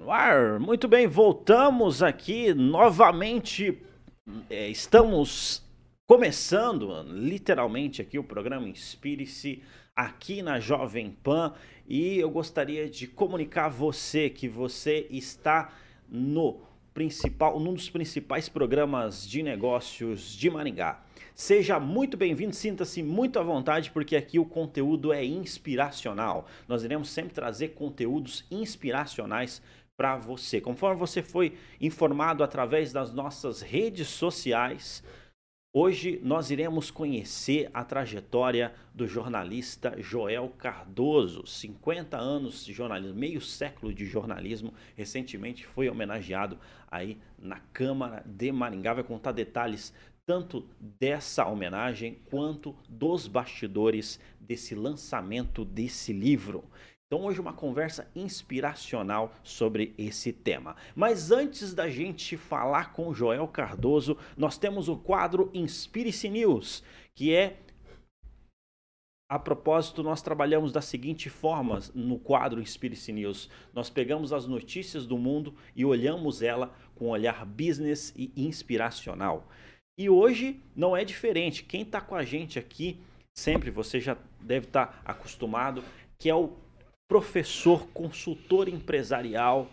No ar, muito bem, voltamos aqui novamente. É, estamos começando literalmente aqui o programa Inspire-se aqui na Jovem Pan e eu gostaria de comunicar a você que você está no principal, num dos principais programas de negócios de Maringá. Seja muito bem-vindo, sinta-se muito à vontade, porque aqui o conteúdo é inspiracional. Nós iremos sempre trazer conteúdos inspiracionais para você. Conforme você foi informado através das nossas redes sociais, hoje nós iremos conhecer a trajetória do jornalista Joel Cardoso, 50 anos de jornalismo, meio século de jornalismo, recentemente foi homenageado aí na Câmara de Maringá, vai contar detalhes tanto dessa homenagem quanto dos bastidores desse lançamento desse livro. Então, hoje, uma conversa inspiracional sobre esse tema. Mas antes da gente falar com Joel Cardoso, nós temos o quadro Inspire-se News, que é. A propósito, nós trabalhamos da seguinte forma no quadro Inspire-se News. Nós pegamos as notícias do mundo e olhamos ela com um olhar business e inspiracional. E hoje não é diferente. Quem está com a gente aqui, sempre você já deve estar tá acostumado, que é o professor, consultor empresarial,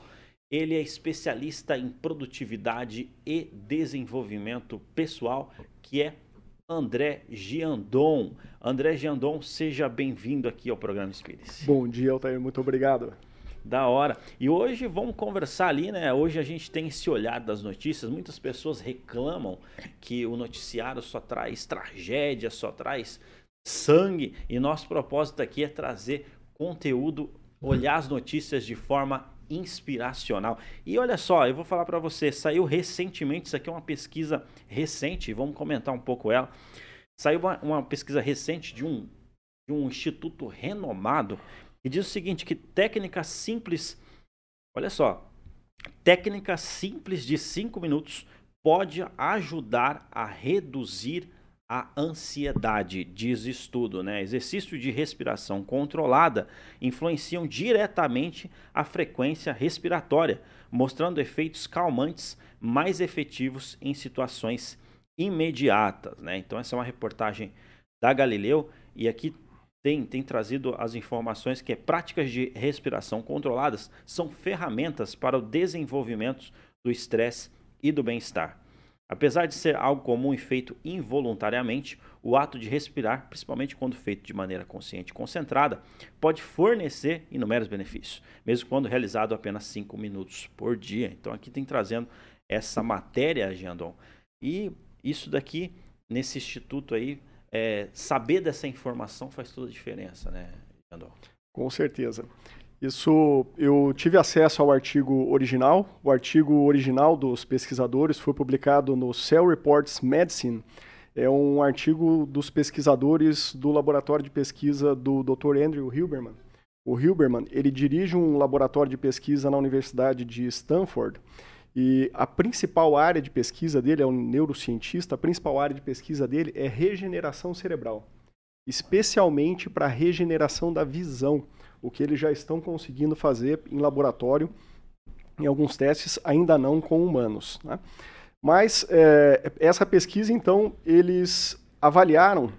ele é especialista em produtividade e desenvolvimento pessoal, que é André Giandon. André Giandon, seja bem-vindo aqui ao programa Espírito. Bom dia, Altair, muito obrigado. Da hora. E hoje vamos conversar ali, né? Hoje a gente tem esse olhar das notícias. Muitas pessoas reclamam que o noticiário só traz tragédia, só traz sangue. E nosso propósito aqui é trazer conteúdo, olhar as notícias de forma inspiracional. E olha só, eu vou falar para você, saiu recentemente, isso aqui é uma pesquisa recente, vamos comentar um pouco ela. Saiu uma, uma pesquisa recente de um, de um instituto renomado e diz o seguinte, que técnica simples, olha só, técnica simples de 5 minutos pode ajudar a reduzir a ansiedade, diz estudo, né? Exercício de respiração controlada influenciam diretamente a frequência respiratória, mostrando efeitos calmantes mais efetivos em situações imediatas, né? Então essa é uma reportagem da Galileu e aqui tem, tem trazido as informações que práticas de respiração controladas são ferramentas para o desenvolvimento do estresse e do bem-estar. Apesar de ser algo comum e feito involuntariamente, o ato de respirar, principalmente quando feito de maneira consciente e concentrada, pode fornecer inúmeros benefícios, mesmo quando realizado apenas 5 minutos por dia. Então aqui tem trazendo essa matéria, Giandon. E isso daqui, nesse instituto aí, é, saber dessa informação faz toda a diferença, né, Giandon? Com certeza. Isso, eu tive acesso ao artigo original. O artigo original dos pesquisadores foi publicado no Cell Reports Medicine. É um artigo dos pesquisadores do laboratório de pesquisa do Dr. Andrew Hilberman. O Hilberman, ele dirige um laboratório de pesquisa na Universidade de Stanford. E a principal área de pesquisa dele, é um neurocientista, a principal área de pesquisa dele é regeneração cerebral, especialmente para regeneração da visão o que eles já estão conseguindo fazer em laboratório, em alguns testes, ainda não com humanos. Né? Mas é, essa pesquisa, então, eles avaliaram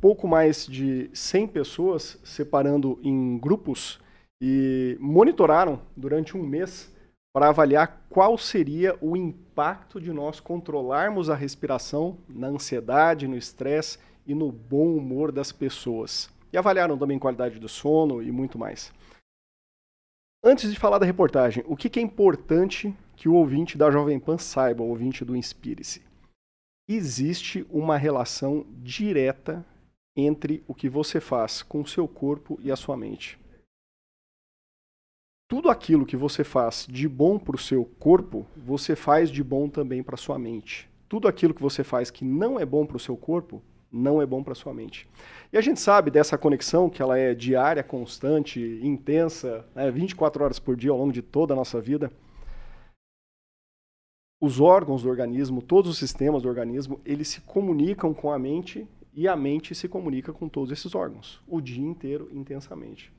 pouco mais de 100 pessoas, separando em grupos, e monitoraram durante um mês para avaliar qual seria o impacto de nós controlarmos a respiração na ansiedade, no estresse e no bom humor das pessoas. E avaliaram também qualidade do sono e muito mais. Antes de falar da reportagem, o que é importante que o ouvinte da Jovem Pan saiba, o ouvinte do Inspire-se? Existe uma relação direta entre o que você faz com o seu corpo e a sua mente. Tudo aquilo que você faz de bom para o seu corpo, você faz de bom também para a sua mente. Tudo aquilo que você faz que não é bom para o seu corpo, não é bom para sua mente. E a gente sabe dessa conexão que ela é diária, constante, intensa, né, 24 horas por dia ao longo de toda a nossa vida. Os órgãos do organismo, todos os sistemas do organismo, eles se comunicam com a mente e a mente se comunica com todos esses órgãos, o dia inteiro, intensamente.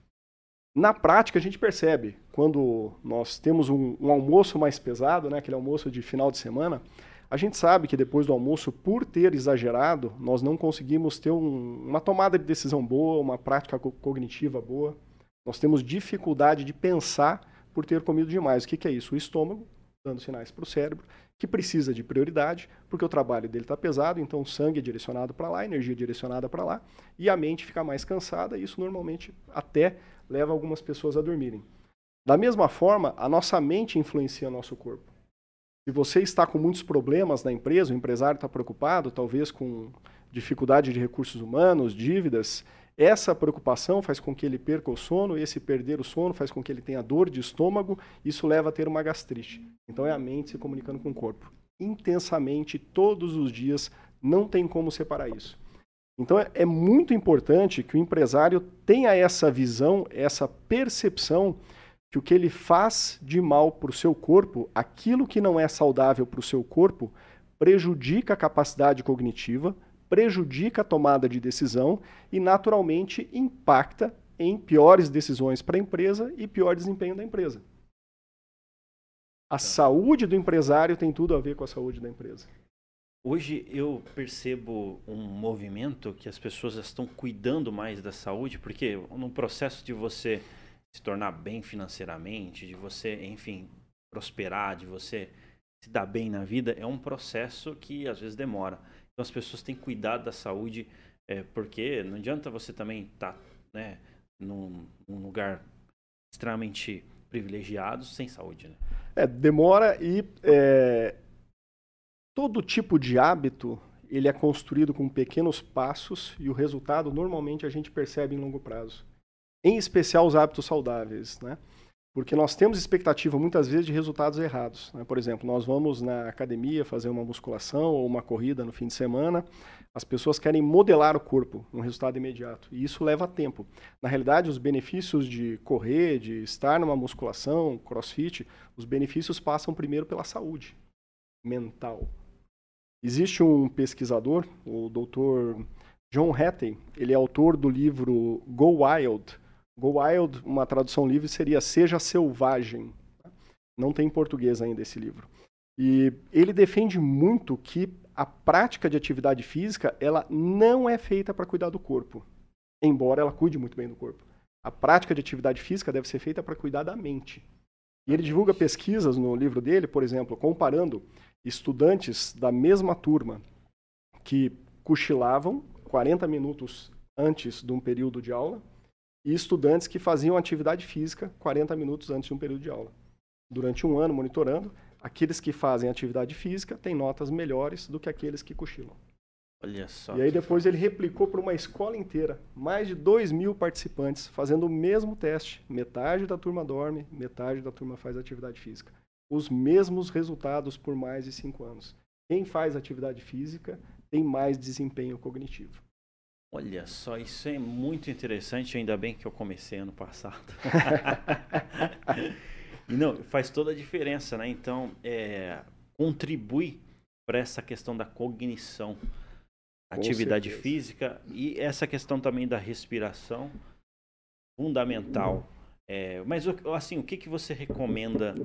Na prática, a gente percebe, quando nós temos um, um, almoço mais pesado, né, aquele almoço de final de semana, a gente sabe que depois do almoço, por ter exagerado, nós não conseguimos ter um, uma tomada de decisão boa, uma prática co cognitiva boa. Nós temos dificuldade de pensar por ter comido demais. O que, que é isso? O estômago dando sinais para o cérebro que precisa de prioridade, porque o trabalho dele está pesado, então o sangue é direcionado para lá, a energia é direcionada para lá, e a mente fica mais cansada, e isso normalmente até leva algumas pessoas a dormirem. Da mesma forma, a nossa mente influencia nosso corpo. Se você está com muitos problemas na empresa, o empresário está preocupado, talvez com dificuldade de recursos humanos, dívidas, essa preocupação faz com que ele perca o sono, esse perder o sono faz com que ele tenha dor de estômago, isso leva a ter uma gastrite. Então é a mente se comunicando com o corpo. Intensamente, todos os dias, não tem como separar isso. Então é, é muito importante que o empresário tenha essa visão, essa percepção que o que ele faz de mal para o seu corpo, aquilo que não é saudável para o seu corpo, prejudica a capacidade cognitiva, prejudica a tomada de decisão e, naturalmente, impacta em piores decisões para a empresa e pior desempenho da empresa. A tá. saúde do empresário tem tudo a ver com a saúde da empresa. Hoje eu percebo um movimento que as pessoas estão cuidando mais da saúde, porque no processo de você se tornar bem financeiramente, de você, enfim, prosperar, de você se dar bem na vida, é um processo que às vezes demora. Então as pessoas têm que cuidar da saúde, é, porque não adianta você também estar tá, né, num, num, lugar extremamente privilegiado sem saúde. Né? É, demora e é, todo tipo de hábito ele é construído com pequenos passos e o resultado normalmente a gente percebe em longo prazo. Em especial os hábitos saudáveis, né? Porque nós temos expectativa muitas vezes de resultados errados. Né? Por exemplo, nós vamos na academia fazer uma musculação ou uma corrida no fim de semana, as pessoas querem modelar o corpo, um resultado imediato, e isso leva tempo. Na realidade, os benefícios de correr, de estar numa musculação, crossfit, os benefícios passam primeiro pela saúde mental. Existe um pesquisador, o Dr. John Hattie, ele é autor do livro Go Wild, Go Wild, uma tradução livre, seria Seja Selvagem. Não tem em português ainda esse livro. E ele defende muito que a prática de atividade física ela não é feita para cuidar do corpo, embora ela cuide muito bem do corpo. A prática de atividade física deve ser feita para cuidar da mente. E ele divulga pesquisas no livro dele, por exemplo, comparando estudantes da mesma turma que cochilavam 40 minutos antes de um período de aula e estudantes que faziam atividade física 40 minutos antes de um período de aula. Durante um ano, monitorando, aqueles que fazem atividade física têm notas melhores do que aqueles que cochilam. Olha só. E aí depois ele replicou para uma escola inteira, mais de 2 mil participantes, fazendo o mesmo teste. Metade da turma dorme, metade da turma faz atividade física. Os mesmos resultados por mais de 5 anos. Quem faz atividade física tem mais desempenho cognitivo. Olha só, isso é muito interessante, ainda bem que eu comecei ano passado. e não, faz toda a diferença, né? Então, é, contribui para essa questão da cognição, Com atividade certeza. física e essa questão também da respiração, fundamental. É, mas, assim, o que, que você recomenda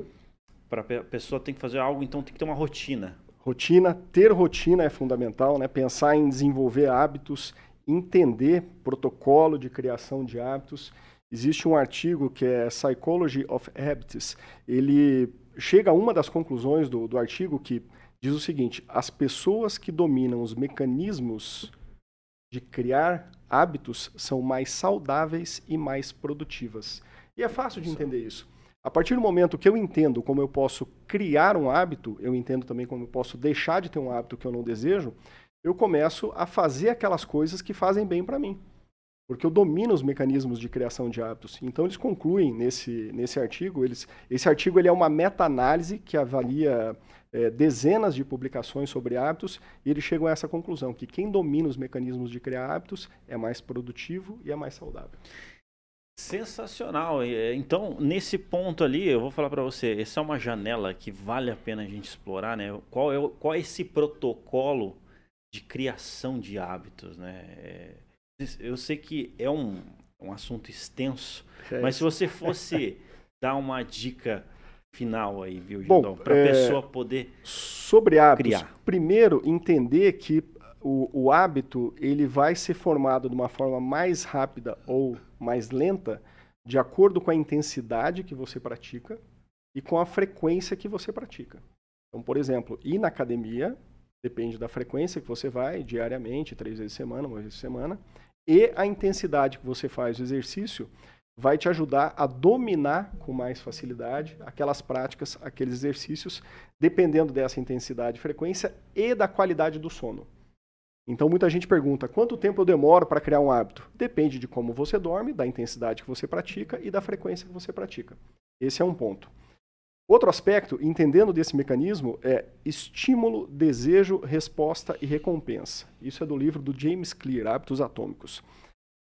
para a pessoa tem que fazer algo, então tem que ter uma rotina? Rotina, ter rotina é fundamental, né? Pensar em desenvolver hábitos entender protocolo de criação de hábitos. Existe um artigo que é Psychology of Habits. Ele chega a uma das conclusões do, do artigo que diz o seguinte: as pessoas que dominam os mecanismos de criar hábitos são mais saudáveis e mais produtivas. E é fácil de entender isso. A partir do momento que eu entendo como eu posso criar um hábito, eu entendo também como eu posso deixar de ter um hábito que eu não desejo, eu começo a fazer aquelas coisas que fazem bem para mim. Porque eu domino os mecanismos de criação de hábitos. Então eles concluem nesse, nesse artigo, eles, esse artigo ele é uma meta-análise que avalia é, dezenas de publicações sobre hábitos e eles chegam a essa conclusão, que quem domina os mecanismos de criar hábitos é mais produtivo e é mais saudável. Sensacional. É, então, nesse ponto ali, eu vou falar para você, essa é uma janela que vale a pena a gente explorar, né? Qual é, qual é esse protocolo de criação de hábitos, né? É, eu sei que é um, é um assunto extenso. É Mas se você fosse dar uma dica final aí, viu, Judão? Para a é, pessoa poder sobre hábitos. Criar. Primeiro, entender que o, o hábito ele vai ser formado de uma forma mais rápida ou mais lenta de acordo com a intensidade que você pratica e com a frequência que você pratica. Então, por exemplo, ir na academia depende da frequência que você vai, diariamente, três vezes por semana, uma vez por semana, e a intensidade que você faz o exercício vai te ajudar a dominar com mais facilidade aquelas práticas, aqueles exercícios, dependendo dessa intensidade, frequência e da qualidade do sono. Então muita gente pergunta: quanto tempo eu demoro para criar um hábito? Depende de como você dorme, da intensidade que você pratica e da frequência que você pratica. Esse é um ponto. Outro aspecto, entendendo desse mecanismo, é estímulo, desejo, resposta e recompensa. Isso é do livro do James Clear, Hábitos Atômicos.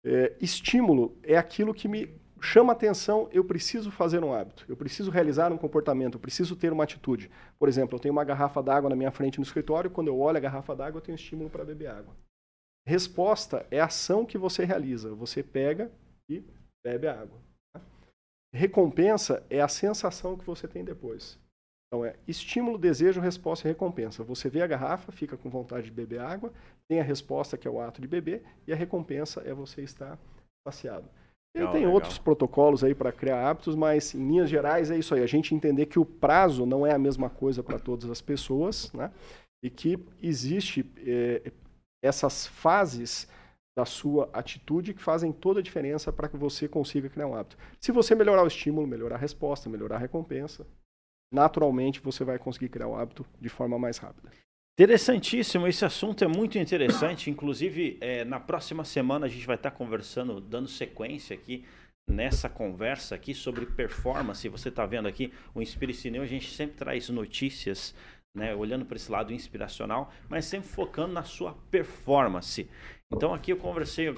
É, estímulo é aquilo que me chama atenção, eu preciso fazer um hábito, eu preciso realizar um comportamento, eu preciso ter uma atitude. Por exemplo, eu tenho uma garrafa d'água na minha frente no escritório, quando eu olho a garrafa d'água, eu tenho estímulo para beber água. Resposta é a ação que você realiza, você pega e bebe a água. Recompensa é a sensação que você tem depois. Então é estímulo, desejo, resposta e recompensa. Você vê a garrafa, fica com vontade de beber água, tem a resposta que é o ato de beber e a recompensa é você estar saciado. Legal, tem legal. outros protocolos aí para criar hábitos, mas em linhas gerais é isso aí. A gente entender que o prazo não é a mesma coisa para todas as pessoas, né? E que existe é, essas fases da sua atitude que fazem toda a diferença para que você consiga criar um hábito. Se você melhorar o estímulo, melhorar a resposta, melhorar a recompensa, naturalmente você vai conseguir criar o hábito de forma mais rápida. Interessantíssimo, esse assunto é muito interessante. Inclusive, é, na próxima semana a gente vai estar conversando, dando sequência aqui nessa conversa aqui sobre performance. Você está vendo aqui o Inspire a gente sempre traz notícias, né, olhando para esse lado inspiracional, mas sempre focando na sua performance. Então aqui eu conversei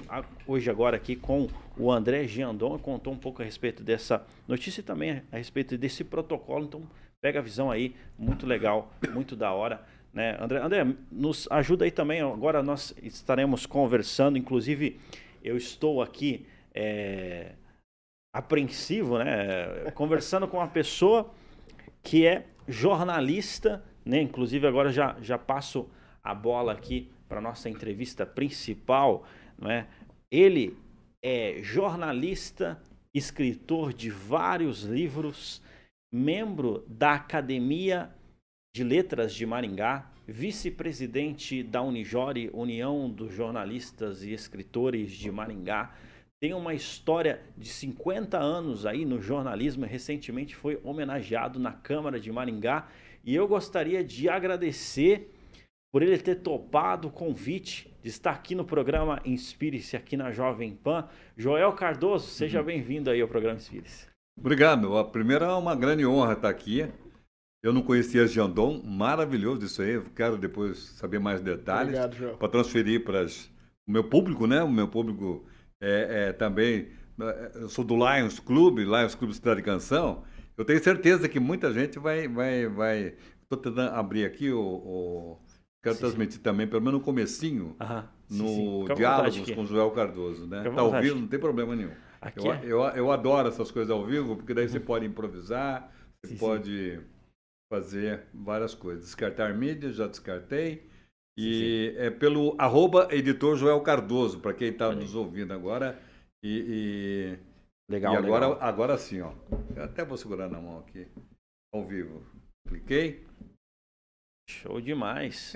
hoje agora aqui com o André Giandon, contou um pouco a respeito dessa notícia e também a respeito desse protocolo. Então pega a visão aí, muito legal, muito da hora. Né? André, André, nos ajuda aí também. Agora nós estaremos conversando, inclusive eu estou aqui é, apreensivo, né? conversando com uma pessoa que é jornalista, né? inclusive agora já, já passo a bola aqui para nossa entrevista principal. Né? Ele é jornalista, escritor de vários livros, membro da Academia de Letras de Maringá, vice-presidente da Unijore, União dos Jornalistas e Escritores de Maringá. Tem uma história de 50 anos aí no jornalismo, recentemente foi homenageado na Câmara de Maringá. E eu gostaria de agradecer por ele ter topado o convite de estar aqui no programa Inspire-se aqui na Jovem Pan. Joel Cardoso, seja uhum. bem-vindo aí ao programa Inspire-se. Obrigado. A primeira é uma grande honra estar aqui. Eu não conhecia Jandon, maravilhoso isso aí. quero depois saber mais detalhes para transferir para o meu público, né? O meu público é, é, também. É, eu sou do Lions Club, Lions Clube Cidade Canção. Eu tenho certeza que muita gente vai. vai, vai... Estou tentando abrir aqui o. o... Quero sim, transmitir sim. também, pelo menos no comecinho, no sim, Diálogos com Joel Cardoso, né? Está ao vivo, não tem problema nenhum. Eu, é. eu, eu, adoro essas coisas ao vivo, porque daí você pode improvisar, você pode fazer várias coisas. Descartar mídia, já descartei. E é pelo arroba editor Joel Cardoso, para quem está nos ouvindo agora. E, e legal, e agora, legal. agora sim, ó. Eu até vou segurar na mão aqui, ao vivo. Cliquei. Show demais.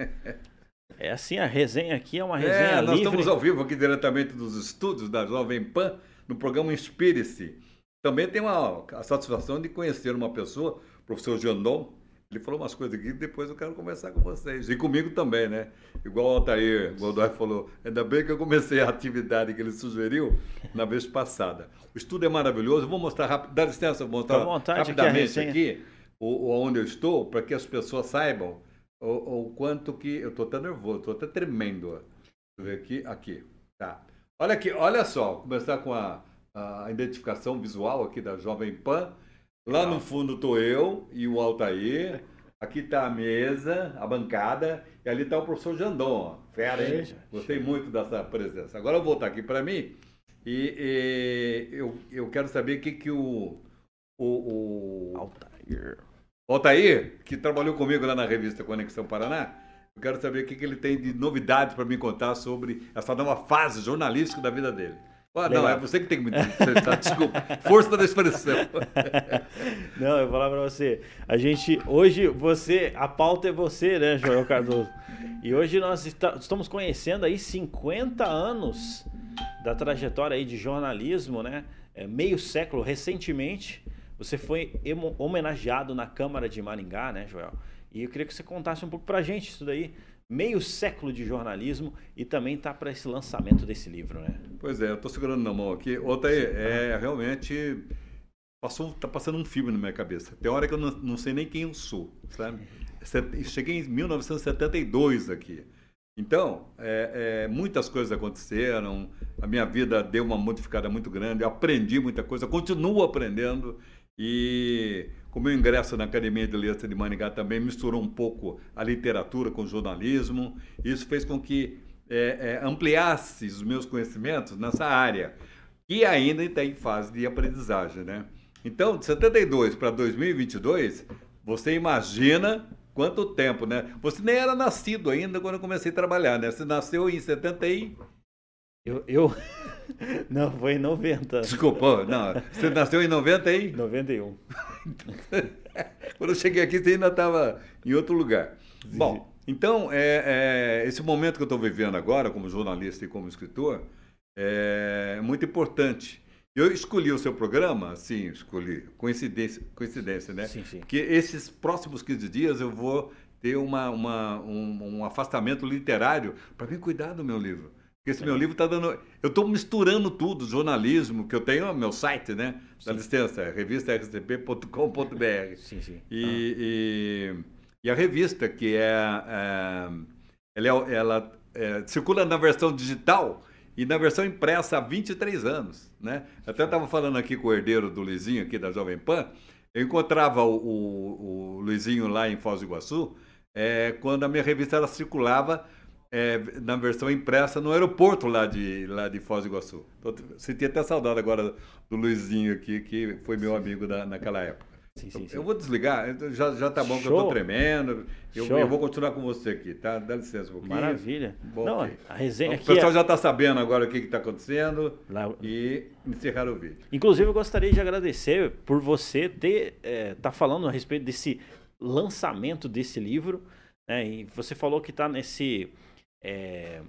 é assim, a resenha aqui é uma é, resenha é, nós livre. estamos ao vivo aqui diretamente dos estúdios da Jovem Pan, no programa Inspire-se. Também tem uma, a satisfação de conhecer uma pessoa, o professor Jandon, ele falou umas coisas aqui depois eu quero conversar com vocês. E comigo também, né? Igual o Altair Godoy falou, ainda bem que eu comecei a atividade que ele sugeriu na vez passada. O estudo é maravilhoso. vou mostrar rápido, dá licença, vou mostrar rapidamente aqui, aqui o, onde eu estou, para que as pessoas saibam o, o quanto que. Eu estou até nervoso, estou até tremendo. Deixa eu ver aqui, aqui. Tá. Olha aqui, olha só, começar com a, a identificação visual aqui da Jovem Pan. Lá no fundo estou eu e o Altair. Aqui está a mesa, a bancada, e ali está o professor Jandon. Fera, hein? Gostei muito dessa presença. Agora eu vou voltar aqui para mim E, e eu, eu quero saber o que, que o, o, o Altair. Altair, que trabalhou comigo lá na revista Conexão Paraná, eu quero saber o que, que ele tem de novidades para me contar sobre essa nova fase jornalística da vida dele. Ah, não, é você que tem que me interessar, desculpa. Força da expressão. Não, eu vou falar para você. A gente, hoje, você, a pauta é você, né, Joel Cardoso? E hoje nós está, estamos conhecendo aí 50 anos da trajetória aí de jornalismo, né? É, meio século, recentemente, você foi homenageado na Câmara de Maringá, né, Joel? E eu queria que você contasse um pouco pra gente isso daí meio século de jornalismo e também está para esse lançamento desse livro, né? Pois é, eu estou segurando na mão aqui. Outra é realmente passou, tá passando um filme na minha cabeça. Tem hora que eu não, não sei nem quem eu sou, sabe? Cheguei em 1972 aqui. Então, é, é, muitas coisas aconteceram, a minha vida deu uma modificada muito grande, eu aprendi muita coisa, continuo aprendendo e com o meu ingresso na Academia de Letras de Maningá também misturou um pouco a literatura com o jornalismo. Isso fez com que é, é, ampliasse os meus conhecimentos nessa área, que ainda está em fase de aprendizagem. Né? Então, de 72 para 2022, você imagina quanto tempo, né? Você nem era nascido ainda quando eu comecei a trabalhar, né? Você nasceu em 70 e... Eu, eu... Não, foi em 90. Desculpa, não. Você nasceu em 90 aí? 91. Quando eu cheguei aqui, você ainda estava em outro lugar. Sim. Bom, então, é, é, esse momento que eu estou vivendo agora, como jornalista e como escritor, é muito importante. Eu escolhi o seu programa, sim, escolhi, coincidência, coincidência né? Sim, sim. Porque esses próximos 15 dias eu vou ter uma, uma um, um afastamento literário para me cuidar do meu livro. Porque esse meu livro está dando. Eu estou misturando tudo, jornalismo, que eu tenho meu site, né? Sim. Dá licença, é revistarcp.com.br. Sim, sim. E, ah. e, e, a revista, que é. é ela, é, ela é, circula na versão digital e na versão impressa há 23 anos, né? Até estava falando aqui com o herdeiro do Luizinho, aqui da Jovem Pan. Eu encontrava o, o, o Luizinho lá em Foz do Iguaçu, é, quando a minha revista ela circulava é, na versão impressa no aeroporto lá de, lá de Foz do Iguaçu. Tô, senti até saudade agora do Luizinho aqui, que foi meu amigo da, naquela época. Sim, sim, sim. Eu vou desligar, já, já tá bom Show. que eu tô tremendo. Eu, eu, vou continuar com você aqui, tá? Dá licença um pouquinho. Maravilha. Bom, Não, a resenha então, O pessoal é... já está sabendo agora o que está acontecendo Lá... e encerrar o vídeo. Inclusive, eu gostaria de agradecer por você ter é, tá falando a respeito desse lançamento desse livro. Né? E você falou que está nesse é,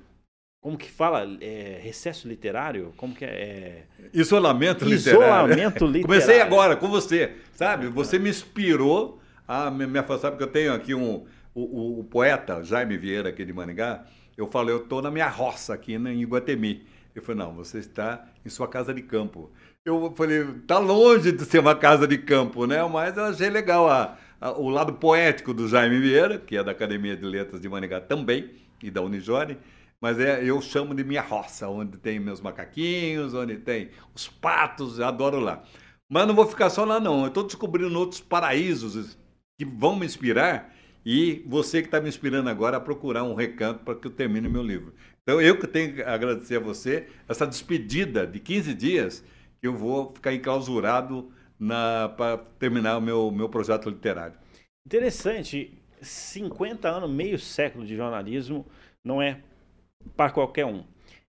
como que fala? É, recesso literário? Como que é? é Isolamento, Isolamento literário. Comecei agora com você, sabe? Você me inspirou a me afastar, porque eu tenho aqui um, o, o poeta Jaime Vieira, aqui de Maningá. Eu falei, eu estou na minha roça aqui né, em Iguatemi. Ele falou, não, você está em sua casa de campo. Eu falei, tá longe de ser uma casa de campo, né? Mas eu achei legal a, a, o lado poético do Jaime Vieira, que é da Academia de Letras de Maningá também e da Unijore, mas é, eu chamo de minha roça, onde tem meus macaquinhos, onde tem os patos, adoro lá. Mas não vou ficar só lá não, eu estou descobrindo outros paraísos que vão me inspirar e você que está me inspirando agora a procurar um recanto para que eu termine meu livro. Então eu que tenho que agradecer a você essa despedida de 15 dias que eu vou ficar enclausurado para terminar o meu, meu projeto literário. Interessante. 50 anos, meio século de jornalismo, não é para qualquer um.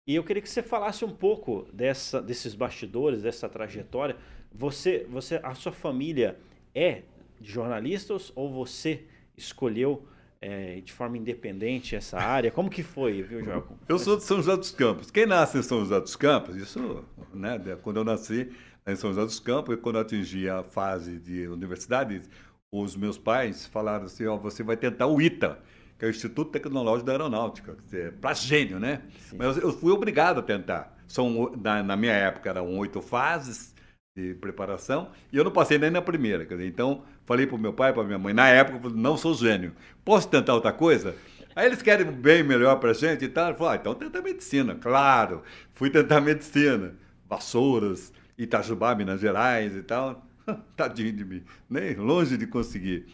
E eu queria que você falasse um pouco dessa, desses bastidores, dessa trajetória. Você, você, a sua família é de jornalistas ou você escolheu é, de forma independente essa área? Como que foi, viu, João? Eu sou de São José dos Campos. Quem nasce em São José dos Campos, isso, né, quando eu nasci em São José dos Campos e quando eu atingi a fase de universidade, os meus pais falaram assim, ó, você vai tentar o ITA, que é o Instituto Tecnológico da Aeronáutica, para gênio, né? Sim. Mas eu fui obrigado a tentar. São, na, na, minha época eram oito fases de preparação e eu não passei nem na primeira. Dizer, então, falei para o meu pai, para minha mãe, na época, não sou gênio, posso tentar outra coisa? Aí eles querem bem melhor para a gente e tal. Eu falei, ah, então tenta medicina. Claro, fui tentar medicina. Vassouras, Itajubá, Minas Gerais e tal. Tadinho de mim, nem longe de conseguir.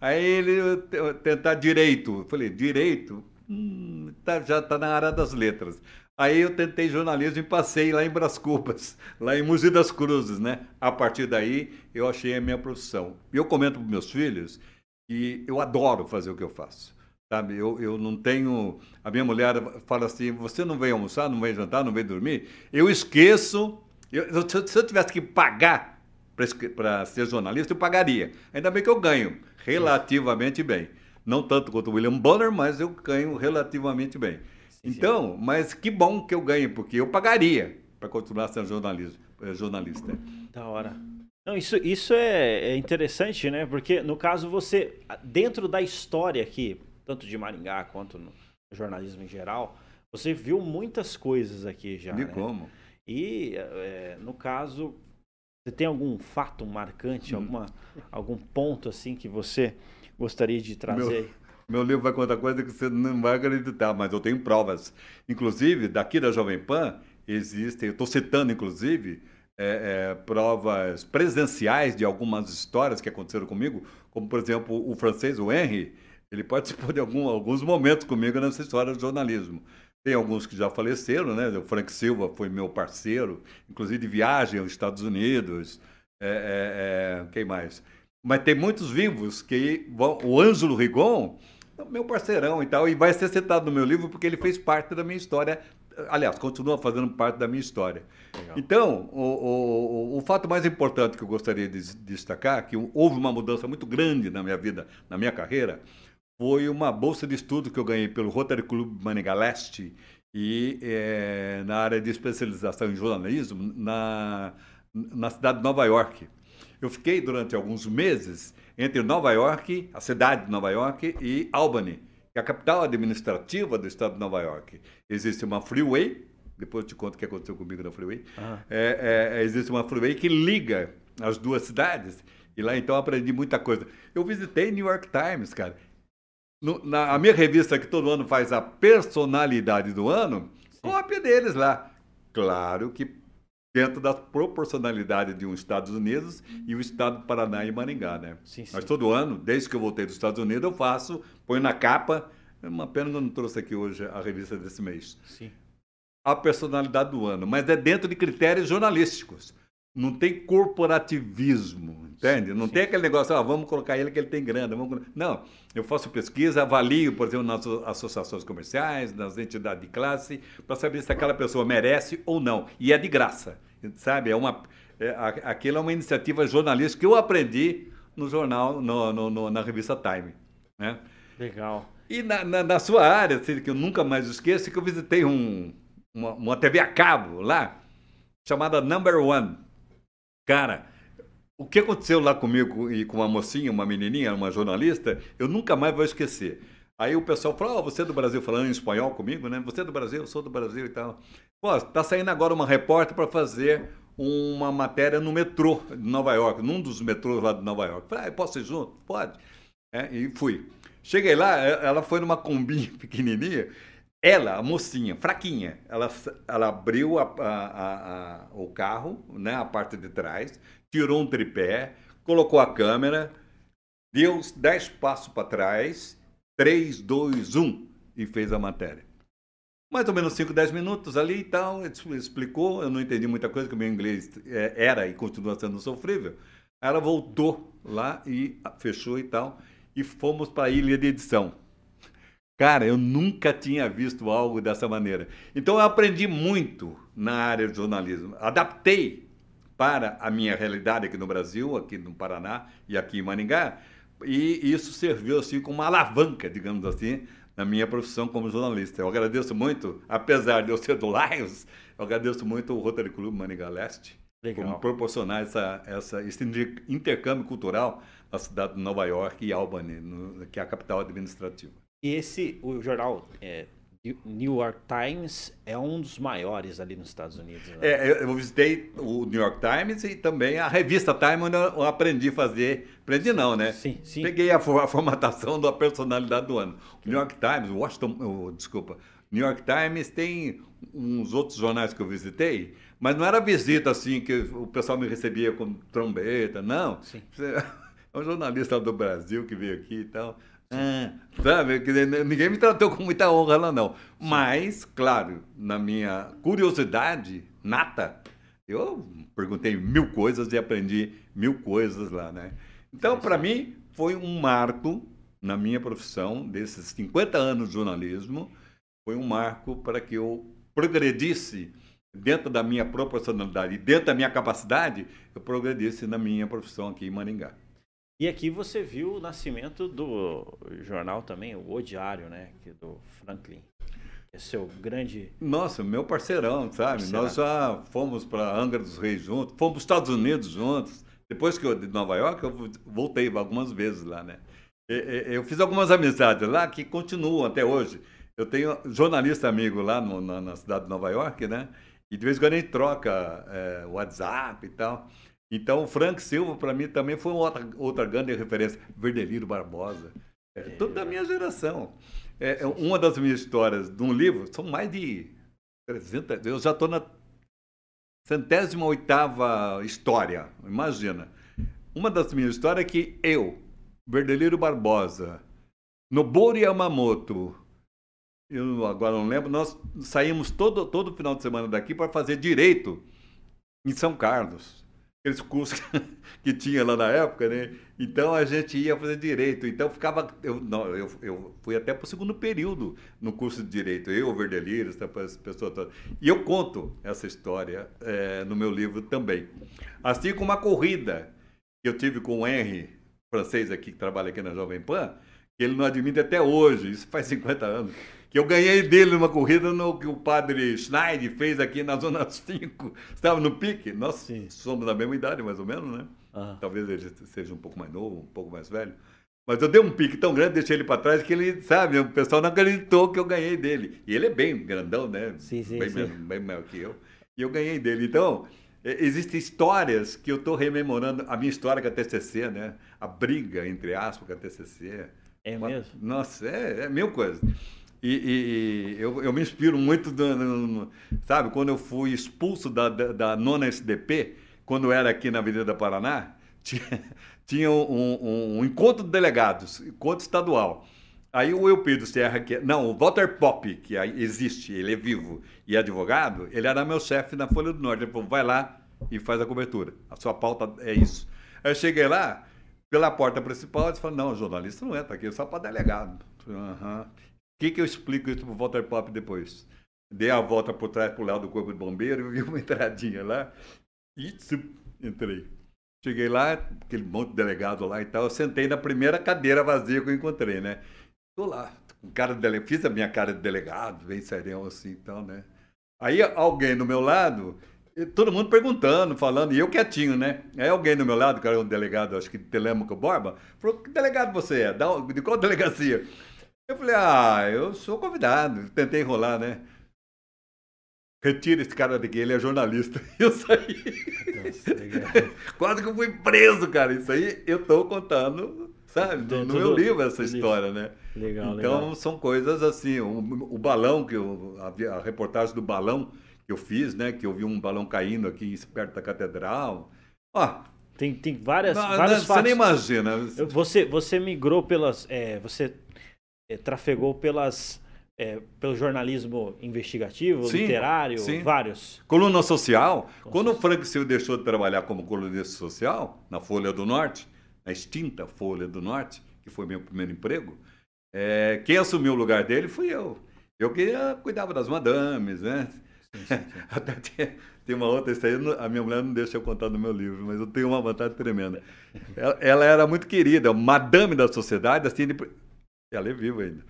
Aí ele tentar direito. Falei, direito? Hum, tá, já está na área das letras. Aí eu tentei jornalismo e passei lá em Bras Cubas, lá em Mogi das Cruzes, né? A partir daí eu achei a minha profissão. E eu comento para meus filhos que eu adoro fazer o que eu faço. Sabe, eu, eu não tenho. A minha mulher fala assim: você não vem almoçar, não vem jantar, não vem dormir. Eu esqueço. Eu, se eu tivesse que pagar para ser jornalista, eu pagaria. Ainda bem que eu ganho relativamente bem. Não tanto quanto o William Bonner, mas eu ganho relativamente bem. Então, mas que bom que eu ganhe, porque eu pagaria para continuar sendo jornalista. Eh, jornalista. Da hora. Não, isso, isso é, é, interessante, né? Porque, no caso, você, dentro da história aqui, tanto de Maringá quanto no jornalismo em geral, você viu muitas coisas aqui já. De né? como? E, é, no caso, você tem algum fato marcante, hum. alguma, algum ponto assim que você gostaria de trazer? Meu... Meu livro vai contar coisa que você não vai acreditar, mas eu tenho provas. Inclusive, daqui da Jovem Pan, existem, eu estou citando, inclusive, é, é, provas presenciais de algumas histórias que aconteceram comigo, como, por exemplo, o francês, o Henry, ele participou de algum, alguns momentos comigo nessa história do jornalismo. Tem alguns que já faleceram, né? O Frank Silva foi meu parceiro, inclusive de viagem aos Estados Unidos. É, é, é, quem mais? Mas tem muitos vivos que vão. O Ângelo Rigon, meu parceirão e tal, e vai ser citado no meu livro porque ele fez parte da minha história. Aliás, continua fazendo parte da minha história. Legal. Então, o, o, o, fato mais importante que eu gostaria de destacar, que houve uma mudança muito grande na minha vida, na minha carreira, foi uma bolsa de estudo que eu ganhei pelo Rotary Club Maningá Leste e é, na área de especialização em jornalismo na, na cidade de Nova York. Eu fiquei durante alguns meses entre Nova York, a cidade de Nova York, e Albany, que é a capital administrativa do estado de Nova York. Existe uma freeway, depois eu te conto o que aconteceu comigo na freeway. Ah. É, é, existe uma freeway que liga as duas cidades, e lá então aprendi muita coisa. Eu visitei New York Times, cara. No, na, a minha revista que todo ano faz a personalidade do ano, cópia deles lá. Claro que dentro da proporcionalidade de um Estados Unidos e o Estado do Paraná e Maringá, né? Sim, sim. Mas todo ano, desde que eu voltei dos Estados Unidos, eu faço, ponho na capa, é uma pena que eu não trouxe aqui hoje a revista desse mês. Sim. A personalidade do ano, mas é dentro de critérios jornalísticos. Não tem corporativismo, entende? Não sim. tem aquele negócio, ah, vamos colocar ele que ele tem grana. Vamos... Não, eu faço pesquisa, avalio, por exemplo, nas associações comerciais, nas entidades de classe, para saber se aquela pessoa merece ou não. E é de graça sabe? É uma, é, aquilo é uma iniciativa jornalística que eu aprendi no jornal, no, no, no na revista Time. Né? Legal. E na, na, na, sua área, assim, que eu nunca mais esqueço, que eu visitei um, uma, uma TV a cabo lá, chamada Number One. Cara, o que aconteceu lá comigo e com uma mocinha, uma menininha, uma jornalista, eu nunca mais vou esquecer. Aí o pessoal falou, oh, você é do Brasil, falando em espanhol comigo, né? Você é do Brasil, eu sou do Brasil e tal. Pô, tá saindo agora uma repórter para fazer uma matéria no metrô de Nova York, num dos metrôs lá de Nova York. Falei, ah, posso ir junto? Pode. É, e fui. Cheguei lá, ela foi numa combinha pequenininha. Ela, a mocinha, fraquinha, ela, ela abriu a, a, a, o carro, né, a parte de trás, tirou um tripé, colocou a câmera, deu 10 passos para trás, 3, 2, 1 e fez a matéria mais ou menos 5, 10 minutos ali e tal, explicou, eu não entendi muita coisa, que o meu inglês é, era e continua sendo sofrível. Ela voltou lá e fechou e tal, e fomos para a ilha de edição. Cara, eu nunca tinha visto algo dessa maneira. Então eu aprendi muito na área de jornalismo. Adaptei para a minha realidade aqui no Brasil, aqui no Paraná e aqui em Maningá, e isso serviu assim como uma alavanca, digamos assim, na minha profissão como jornalista. Eu agradeço muito, apesar de eu ser do Lions, eu agradeço muito o Rotary Club Maningá Leste Legal. por proporcionar essa, essa, esse intercâmbio cultural na cidade de Nova York e Albany, no, que é a capital administrativa. E esse, o jornal é, New York Times é um dos maiores ali nos Estados Unidos. Né? É, eu visitei o New York Times e também a revista Time, onde eu aprendi a fazer. Aprendi não, né? Sim, sim. Peguei a, a formatação da personalidade do ano. O New York Times, Washington, oh, desculpa, New York Times tem uns outros jornais que eu visitei, mas não era visita assim que o pessoal me recebia com trombeta, não. Sim. É um jornalista do Brasil que veio aqui e tal. Ah, sabe? Ninguém me tratou com muita honra lá, não. Mas, claro, na minha curiosidade nata, eu perguntei mil coisas e aprendi mil coisas lá, né? Então, para mim, foi um marco na minha profissão, desses 50 anos de jornalismo, foi um marco para que eu progredisse dentro da minha proporcionalidade e dentro da minha capacidade, eu progredisse na minha profissão aqui em Maringá. E aqui você viu o nascimento do jornal também, o Diário, né? Do Franklin. É seu grande. Nossa, meu parceirão, sabe? Parceirão. Nós já fomos para Angra dos Reis juntos, fomos para os Estados Unidos juntos. Depois que eu de Nova York, eu voltei algumas vezes lá, né? Eu fiz algumas amizades lá que continuam até hoje. Eu tenho jornalista amigo lá no, na, na, cidade de Nova York, né? E de vez em quando a gente troca é, WhatsApp e tal. Então, o Frank Silva, para mim, também foi outra, outra grande referência. Verdeliro Barbosa. É, tudo da minha geração. É, é, uma das minhas histórias de um livro, são mais de 300. Eu já estou na centésima oitava história, imagina. Uma das minhas histórias é que eu, Verdeliro Barbosa, Nobori Yamamoto, eu agora não lembro, nós saímos todo, todo final de semana daqui para fazer direito em São Carlos aqueles cursos que tinha lá na época, né? Então a gente ia fazer direito. Então ficava. Eu, não, eu, eu fui até para o segundo período no curso de direito, eu, o Verdelires, essa pessoa toda. E eu conto essa história é, no meu livro também. Assim como a corrida que eu tive com o Henry, francês aqui, que trabalha aqui na Jovem Pan, que ele não admite até hoje, isso faz 50 anos que eu ganhei dele numa corrida no que o padre Schneider fez aqui na Zona 5. Estava no pique. Nós Sim. somos da mesma idade, mais ou menos, né? Talvez ele seja um pouco mais novo, um pouco mais velho. Mas eu dei um pique tão grande, deixei ele para trás, que ele, sabe, o pessoal não acreditou que eu ganhei dele. E ele é bem grandão, né? Sim, sim, bem, sim. bem maior que eu. E eu ganhei dele. Então, existem histórias que eu estou rememorando. A minha história com a TCC, né? A briga, entre aspas, com a TCC. É mesmo? Nossa, é, é mil coisas. E, e, eu, eu, me inspiro muito, do, no, sabe, quando eu fui expulso da, da, da, nona SDP, quando era aqui na Avenida Paraná, tinha, tinha um, um, um, encontro de delegados, encontro estadual. Aí o Eupídio Serra, que, é, não, o Walter Pop, que existe, ele é vivo e é advogado, ele era meu chefe na Folha do Norte. Ele falou, vai lá e faz a cobertura. A sua pauta é isso. Aí eu cheguei lá, pela porta principal, eles falaram, não, jornalista não é, tá aqui só para delegado. Uhum que, que eu explico isso para o Walter Pop depois? Dei a volta por trás para o lado do corpo de bombeiro, vi uma entradinha lá e entrei. Cheguei lá, aquele monte de delegado lá e tal, eu sentei na primeira cadeira vazia que eu encontrei, né? Tô lá, com cara de delegado, fiz a minha cara de delegado, bem serião assim e tal, né? Aí alguém do meu lado, todo mundo perguntando, falando, e eu quietinho, né? Aí alguém do meu lado, que era um delegado, acho que de Telêmaco Borba, falou, que delegado você é? De qual delegacia? Eu falei, ah, eu sou convidado. Tentei enrolar, né? Retira esse cara daqui, ele é jornalista. Eu saí. Nossa, Quase que eu fui preso, cara. Isso aí eu tô contando, sabe? No, no meu livro essa história, né? Legal, então legal. são coisas assim. O, o balão, que eu, a, a, reportagem do balão que eu fiz, né? Que eu vi um balão caindo aqui perto da catedral. Ó, tem, tem várias, não, não, Você nem imagina. Você, você migrou pelas. É, você é, trafegou pelas, é, pelo jornalismo investigativo, sim, literário, sim. vários. Coluna social. Quando o Frank Silva deixou de trabalhar como colunista social, na Folha do Norte, na extinta Folha do Norte, que foi meu primeiro emprego, é, quem assumiu o lugar dele fui eu. Eu que cuidava das madames, né? Sim, Até tem, tem, uma outra, isso aí a minha mulher não deixa eu contar no meu livro, mas eu tenho uma vantagem tremenda. Ela, ela era muito querida, madame da sociedade, assim, ela é viva ainda.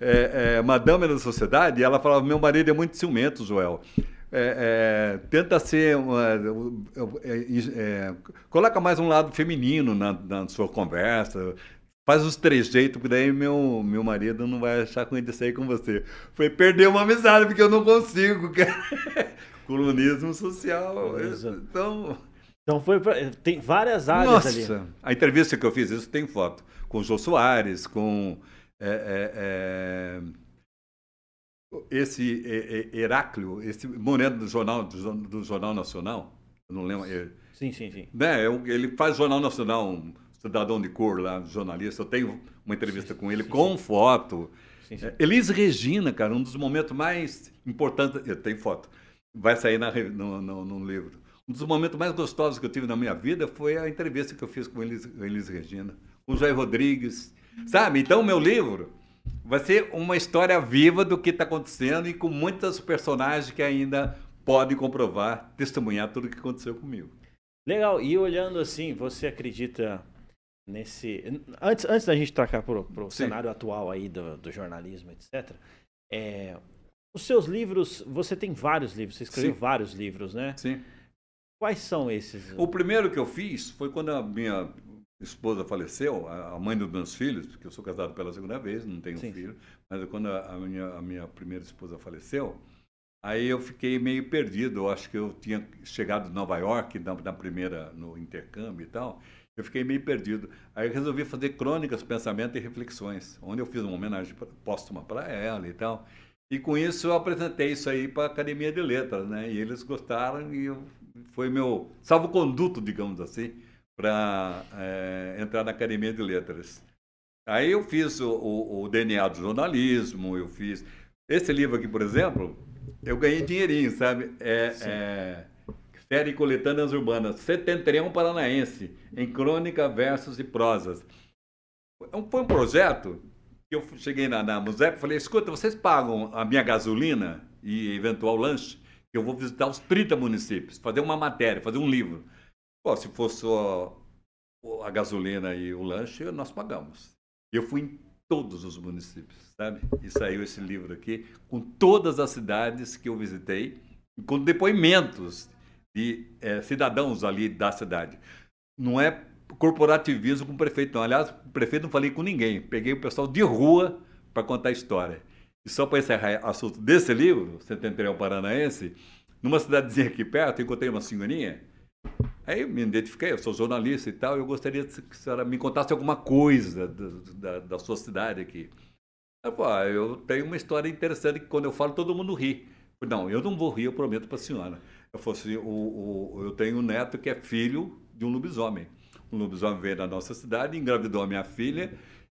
É, é, madame da sociedade, ela falava: meu marido é muito ciumento, Joel. É, é, tenta ser. Uma, é, é, coloca mais um lado feminino na, na, sua conversa. Faz os três jeitos, porque daí meu, meu marido não vai achar com ele sair com você. Foi perder uma amizade, porque eu não consigo, Colonismo social. Então. Então foi pra, tem várias áreas Nossa, ali. A entrevista que eu fiz, isso tem foto. Com o Jô Soares, com é, é, é, esse Heráclio, esse Moreno do Jornal, do, Jornal Nacional, eu não lembro. sim, sim, sim. Né, ele faz Jornal Nacional cidadão de cor lá, jornalista. Eu tenho uma entrevista sim, com ele sim, com sim. foto. É, Elis Regina, cara, um dos momentos mais importantes. Eu tenho foto. Vai sair na, no, no, no, livro. Um dos momentos mais gostosos que eu tive na minha vida foi a entrevista que eu fiz com Elis, Elis Regina, com o Jair Rodrigues. Sabe? Então, meu livro vai ser uma história viva do que está acontecendo e com muitos personagens que ainda podem comprovar, testemunhar tudo o que aconteceu comigo. Legal. E olhando assim, você acredita nesse. Antes, antes da gente trocar para o cenário atual aí do, do jornalismo, etc. É, os seus livros, você tem vários livros, você escreveu Sim. vários livros, né? Sim. Quais são esses? O primeiro que eu fiz foi quando a minha esposa faleceu, a mãe dos meus filhos, porque eu sou casado pela segunda vez, não tenho Sim. filho, mas quando a minha, a minha primeira esposa faleceu, aí eu fiquei meio perdido. Eu acho que eu tinha chegado de Nova York na, na primeira, no intercâmbio e tal, eu fiquei meio perdido. Aí resolvi fazer crônicas, pensamento e reflexões, onde eu fiz uma homenagem póstuma para ela e tal. E com isso eu apresentei isso aí para a Academia de Letras, né? E eles gostaram e eu, foi meu salvo-conduto, digamos assim, para é, entrar na Academia de Letras. Aí eu fiz o, o, o, DNA do jornalismo, eu fiz... Esse livro aqui, por exemplo, eu ganhei dinheirinho, sabe? É, é Série Coletâneas Urbanas, Setentrião Paranaense, em crônica, versos e prosas. Foi um projeto que eu cheguei na, na Musep e falei, escuta, vocês pagam a minha gasolina e eventual lanche? Que eu vou visitar os 30 municípios, fazer uma matéria, fazer um livro. Pô, se fosse só a gasolina e o lanche, nós pagamos. Eu fui em todos os municípios, sabe? E saiu esse livro aqui com todas as cidades que eu visitei, com depoimentos de é, cidadãos ali da cidade. Não é corporativismo com o prefeito, não. Aliás, o prefeito não falei com ninguém. Peguei o pessoal de rua para contar a história. E só para encerrar o assunto desse livro, Setentrião Paranaense, numa cidadezinha aqui perto, encontrei uma senhorinha. Aí me identifiquei, eu sou jornalista e tal, eu gostaria que a senhora me contasse alguma coisa da, da, da sua cidade aqui. Ela falou, ah, eu tenho uma história interessante que quando eu falo todo mundo ri. Não, eu não vou rir, eu prometo para a senhora. Eu, fosse, o, o, eu tenho um neto que é filho de um lobisomem. Um lobisomem veio da nossa cidade, engravidou a minha filha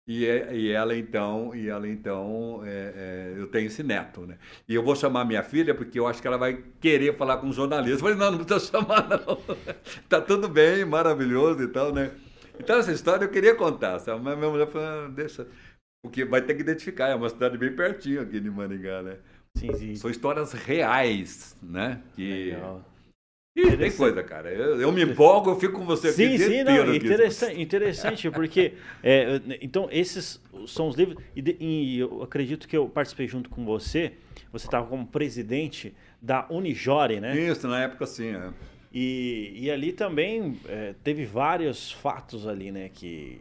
e, é, e ela então, e ela então, é, é, eu tenho esse neto, né? E eu vou chamar minha filha porque eu acho que ela vai querer falar com um jornalista. Eu falei, não, não precisa chamar não. tá tudo bem, maravilhoso e tal, né? Então essa história eu queria contar, sabe? mas minha mulher falou, ah, deixa, porque vai ter que identificar, é uma cidade bem pertinho aqui de Maringá, né? Sim, sim. São histórias reais, né? Que... Legal. E tem coisa, cara. Eu, eu, me empolgo, eu fico com você aqui. Sim, sim, não, interessante, interessante porque é, então esses são os livros e, e, eu acredito que eu participei junto com você. Você estava como presidente da Unijore, né? Isso, na época sim. É. E, e ali também é, teve vários fatos ali, né, que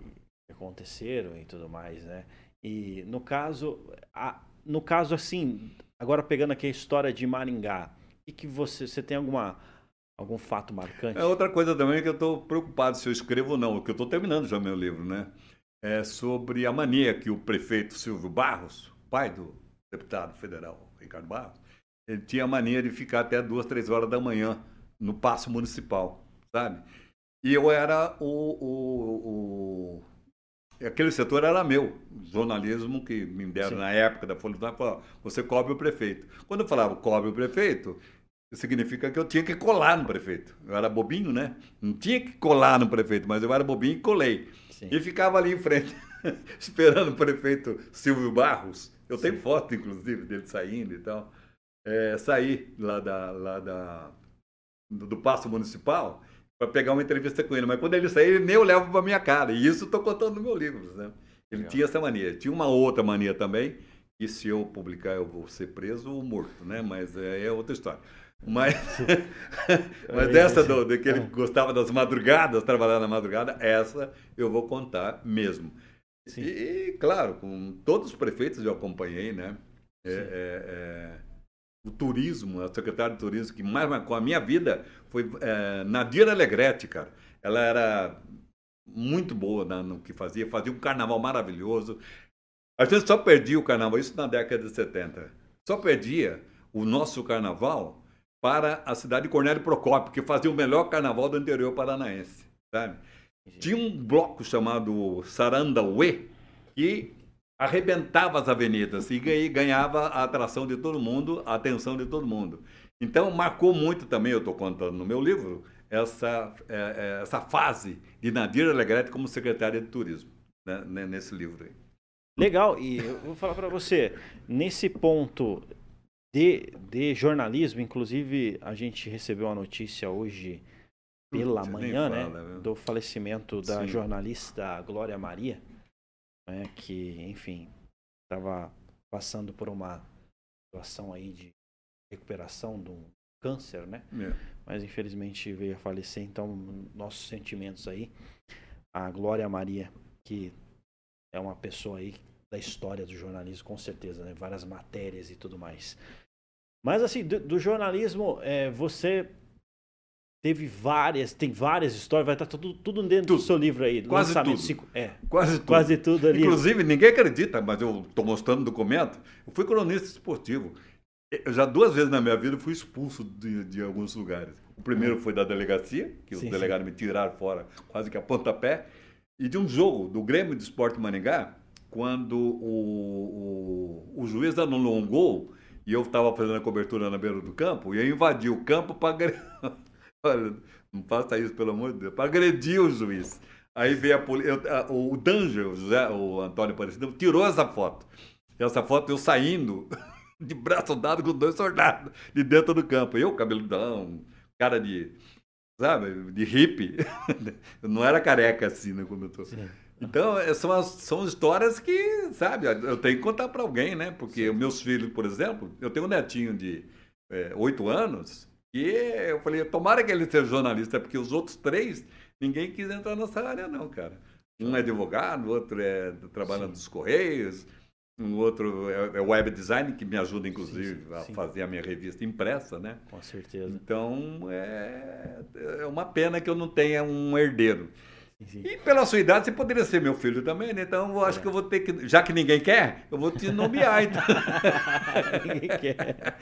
aconteceram e tudo mais, né? E no caso, a, no caso assim, Agora, pegando aqui a história de Maringá, e que você, você tem alguma, algum fato marcante? É outra coisa também que eu estou preocupado se eu escrevo ou não, que eu estou terminando já meu livro, né? É sobre a mania que o prefeito Silvio Barros, pai do deputado federal Ricardo Barros, ele tinha a mania de ficar até duas, três horas da manhã no passo municipal, sabe? E eu era o, o, o aquele setor era meu, jornalismo que me deram Sim. na época da Folha do Tempo, você cobre o prefeito. Quando eu falava cobre o prefeito, significa que eu tinha que colar no prefeito. Eu era bobinho, né? Não tinha que colar no prefeito, mas eu era bobinho e colei. Sim. E ficava ali em frente, esperando o prefeito Silvio Barros. Eu tenho Sim. foto, inclusive, dele saindo e tal. É, saí lá, da, lá da, do, do Paço Municipal para pegar uma entrevista com ele. Mas quando ele sair, ele nem eu levo para minha cara. E isso estou contando no meu livro. Né? Ele Legal. tinha essa mania. Tinha uma outra mania também, que se eu publicar eu vou ser preso ou morto, né? Mas é, é outra história. Mas, mas essa do, de que ele gostava das madrugadas, trabalhar na madrugada, essa eu vou contar mesmo. E, e, claro, com todos os prefeitos eu acompanhei, né? É, é, é, o turismo, a secretária de turismo que mais marcou a minha vida foi é, Nadir Alegrete, cara. Ela era muito boa no que fazia, fazia um carnaval maravilhoso. A gente só perdia o carnaval, isso na década de 70. Só perdia o nosso carnaval para a cidade de Cornélio Procópio, que fazia o melhor carnaval do interior paranaense, sabe? Tinha um bloco chamado Sarandauê que arrebentava as avenidas e ganhava a atração de todo mundo, a atenção de todo mundo. Então, marcou muito também, eu estou contando no meu livro, essa, é, é, essa fase de Nadir Alegrete como secretária de turismo, né, nesse livro aí. Legal, e eu vou falar para você, nesse ponto de, de jornalismo, inclusive a gente recebeu uma notícia hoje pela você manhã, né, fala, né, do falecimento da Sim. jornalista Glória Maria, né, que, enfim, estava passando por uma situação aí de recuperação de um câncer, né? É. Mas infelizmente veio a falecer, então nossos sentimentos aí. A Glória Maria, que é uma pessoa aí da história do jornalismo, com certeza, né? Várias matérias e tudo mais. Mas assim, do, do jornalismo, é, você teve várias, tem várias histórias, vai estar tudo, tudo dentro tudo. do seu livro aí. Quase tudo. Cinco, é, quase tudo. Quase tudo ali. Inclusive, ninguém acredita, mas eu estou mostrando o documento. Eu fui cronista esportivo. Eu já duas vezes na minha vida fui expulso de, de alguns lugares. O primeiro foi da delegacia, que sim, os delegados sim. me tiraram fora quase que a pontapé. E de um jogo do Grêmio de Esporte Maningá, quando o, o, o juiz anulou um gol e eu estava fazendo a cobertura na beira do campo, e eu invadi o campo para. Olha, não faça isso, pelo amor de Deus, para agredir o juiz. Aí veio a polícia. O Danger, o, José, o Antônio Aparecido, tirou essa foto. Essa foto eu saindo de braço dado com dois soldados de dentro do campo. Eu, cabeludão, cara de, sabe, de hippie. Eu não era careca assim, né, como eu tô. Sim. Então, é, são, as, são histórias que, sabe, eu tenho que contar para alguém, né? Porque Sim. meus filhos, por exemplo, eu tenho um netinho de é, oito é, anos, e eu falei, tomara que ele seja jornalista, porque os outros três, ninguém quis entrar nessa área, não, cara. Um é advogado, o outro é trabalhando nos Correios, um outro é, é web design, que me ajuda, inclusive, sim, sim, sim. a fazer a minha revista impressa, né? Com certeza. Então, é, é uma pena que eu não tenha um herdeiro. E pela sua idade, você poderia ser meu filho também, né? Então, eu acho é. que eu vou ter que... Já que ninguém quer, eu vou te nomear, então. ninguém quer.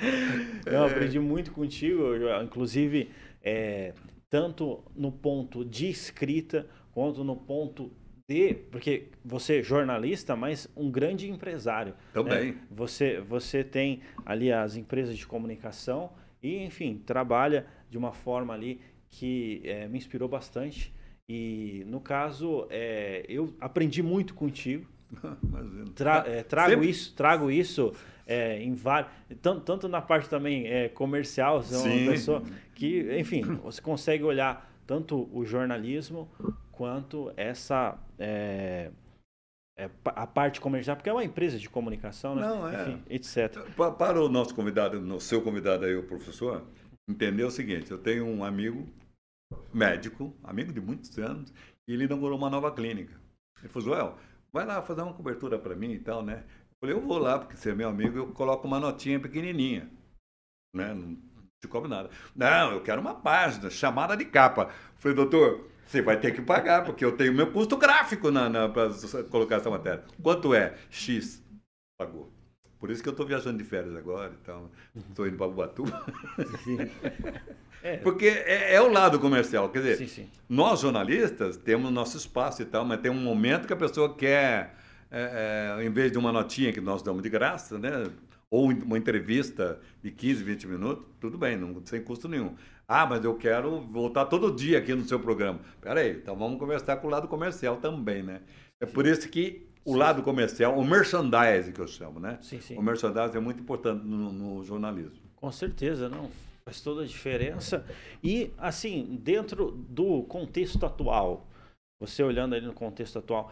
Eu aprendi muito contigo, inclusive, é, tanto no ponto de escrita, quanto no ponto de, porque você é jornalista, mas um grande empresário. Também. Né? Você, você tem ali as empresas de comunicação e, enfim, trabalha de uma forma ali que é, me inspirou bastante. E, no caso, é, eu aprendi muito contigo. Tra, é, trago Sempre. isso, trago isso é, em vários, tanto, tanto, na parte também é, comercial, você é uma pessoa que, enfim, você consegue olhar tanto o jornalismo quanto essa é, é, a parte comercial, porque é uma empresa de comunicação, né? Não, é. Enfim, etc. Para o nosso convidado, no seu convidado aí, o professor, entender o seguinte: eu tenho um amigo médico, amigo de muitos anos, e ele inaugurou uma nova clínica. Ele falou, Joel, vai lá fazer uma cobertura para mim e tal, né? Eu falei, eu vou lá, porque você é meu amigo, eu coloco uma notinha pequenininha, né? Não te cobro nada. Não, eu quero uma página, chamada de capa. Eu falei, doutor, você vai ter que pagar, porque eu tenho meu custo gráfico na, na para colocar essa matéria. Quanto é? X. Pagou. Por isso que eu estou viajando de férias agora, então estou indo para Ubatuba. É. Porque é, é, o lado comercial. Quer dizer, sim, sim. nós jornalistas temos nosso espaço e tal, mas tem um momento que a pessoa quer, é, é, em vez de uma notinha que nós damos de graça, né? ou uma entrevista de 15, 20 minutos, tudo bem, não, sem custo nenhum. Ah, mas eu quero voltar todo dia aqui no seu programa. Peraí, então vamos conversar com o lado comercial também, né? É por isso que o sim. lado comercial, o merchandising que eu chamo, né? Sim, sim. O merchandising é muito importante no, no jornalismo. Com certeza, não. Faz toda a diferença. E, assim, dentro do contexto atual, você olhando ali no contexto atual,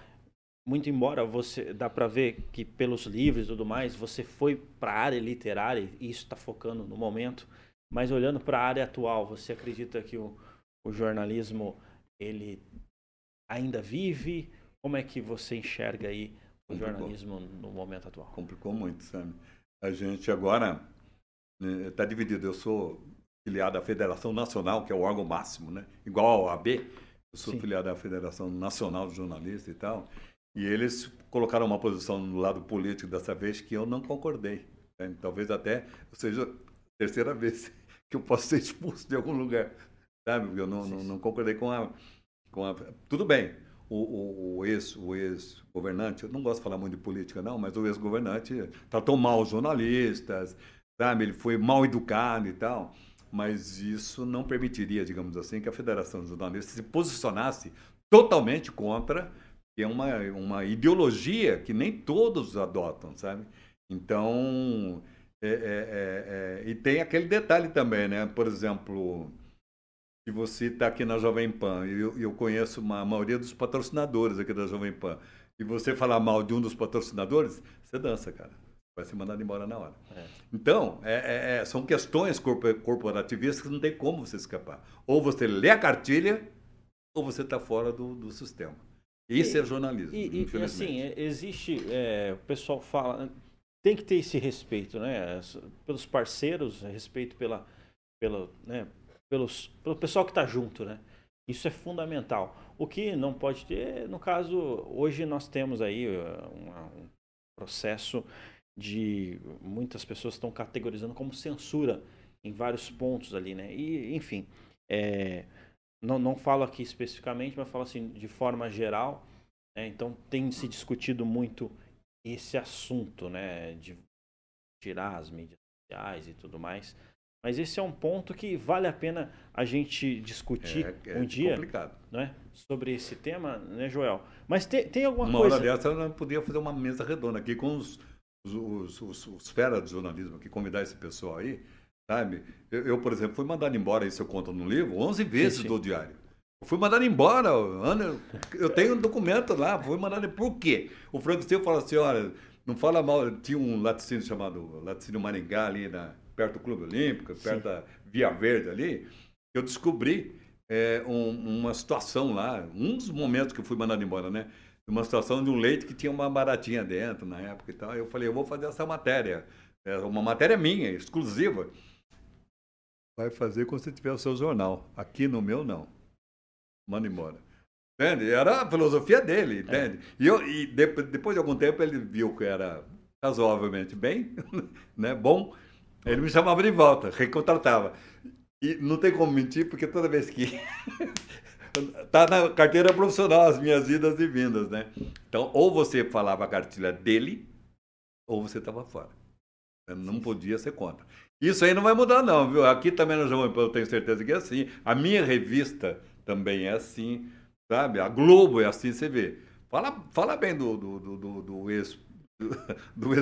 muito embora você dá para ver que pelos livros e tudo mais, você foi para a área literária e isso está focando no momento. Mas olhando para a área atual, você acredita que o, o jornalismo ele ainda vive? Como é que você enxerga aí o Complicou. jornalismo no momento atual? Complicou muito, sabe? A gente agora está né, dividido. Eu sou filiado à Federação Nacional, que é o órgão máximo, né? Igual ao AB. Eu sou Sim. filiado à Federação Nacional de Jornalistas e tal. E eles colocaram uma posição no lado político dessa vez que eu não concordei. Né? Talvez até seja a terceira vez que eu posso ser expulso de algum lugar, sabe? Porque eu não, não, não concordei com a, a, tudo bem, o, o, ex, o ex-governante, eu não gosto de falar muito de política, não, mas o ex-governante tratou mal os jornalistas, sabe? Ele foi mal educado e tal. Mas isso não permitiria, digamos assim, que a Federação dos Jornalistas se posicionasse totalmente contra, que é uma, uma ideologia que nem todos adotam, sabe? Então, é, é, é, é e tem aquele detalhe também, né? Por exemplo, se você está aqui na Jovem Pan, e eu, eu, conheço uma, a maioria dos patrocinadores aqui da Jovem Pan, e você falar mal de um dos patrocinadores, você dança, cara. Vai ser mandado embora na hora. É. Então, é, é, é são questões corporativistas que não tem como você escapar. Ou você lê a cartilha, ou você está fora do, do sistema. Isso e, é jornalismo. E, e assim, é, existe. É, o pessoal fala. Tem que ter esse respeito, né? Pelos parceiros, respeito pela, pela, né? Pelos, pelo pessoal que está junto, né? Isso é fundamental. O que não pode ter, no caso, hoje nós temos aí uma, um processo de muitas pessoas estão categorizando como censura em vários pontos ali, né? E, enfim, é, não, não falo aqui especificamente, mas falo assim de forma geral. Né? Então tem se discutido muito esse assunto, né? De tirar as mídias sociais e tudo mais. Mas esse é um ponto que vale a pena a gente discutir é, é um dia, complicado. Né? Sobre esse tema, né, Joel? Mas tem, tem alguma uma coisa... Uma hora dessa eu podia fazer uma mesa redonda aqui com os os, os, os feras do jornalismo aqui, convidar esse pessoal aí, sabe? Eu, eu, por exemplo, fui mandado embora, isso eu conto no livro, 11 vezes sim, sim. do diário. Eu fui mandado embora, Ana, eu tenho um documento lá, fui mandado Por quê? O Franco Silva fala assim, olha, não fala mal, tinha um laticínio chamado Laticínio Maringá ali na, perto do Clube Olímpico, perto sim. da Via Verde ali, eu descobri é, um, uma situação lá, um dos momentos que eu fui mandado embora, né? uma situação de um leite que tinha uma baratinha dentro na época e tal. Eu falei, eu vou fazer essa matéria. É uma matéria minha, exclusiva. Vai fazer quando você tiver o seu jornal. Aqui no meu, não. Manda embora. Entende? Era a filosofia dele, é. entende? É. E, eu, e de, depois de algum tempo ele viu que era razoavelmente bem, né, bom. Ele me chamava de volta, recontratava. E não tem como mentir, porque toda vez que tá na carteira profissional as minhas idas e vindas, né? Então, ou você falava a cartilha dele, ou você estava fora. Não podia ser contra. Isso aí não vai mudar, não, viu? Aqui também no Pan eu tenho certeza que é assim. A minha revista também é assim, sabe? A Globo é assim, você vê. Fala, fala bem do, do, do, do ex do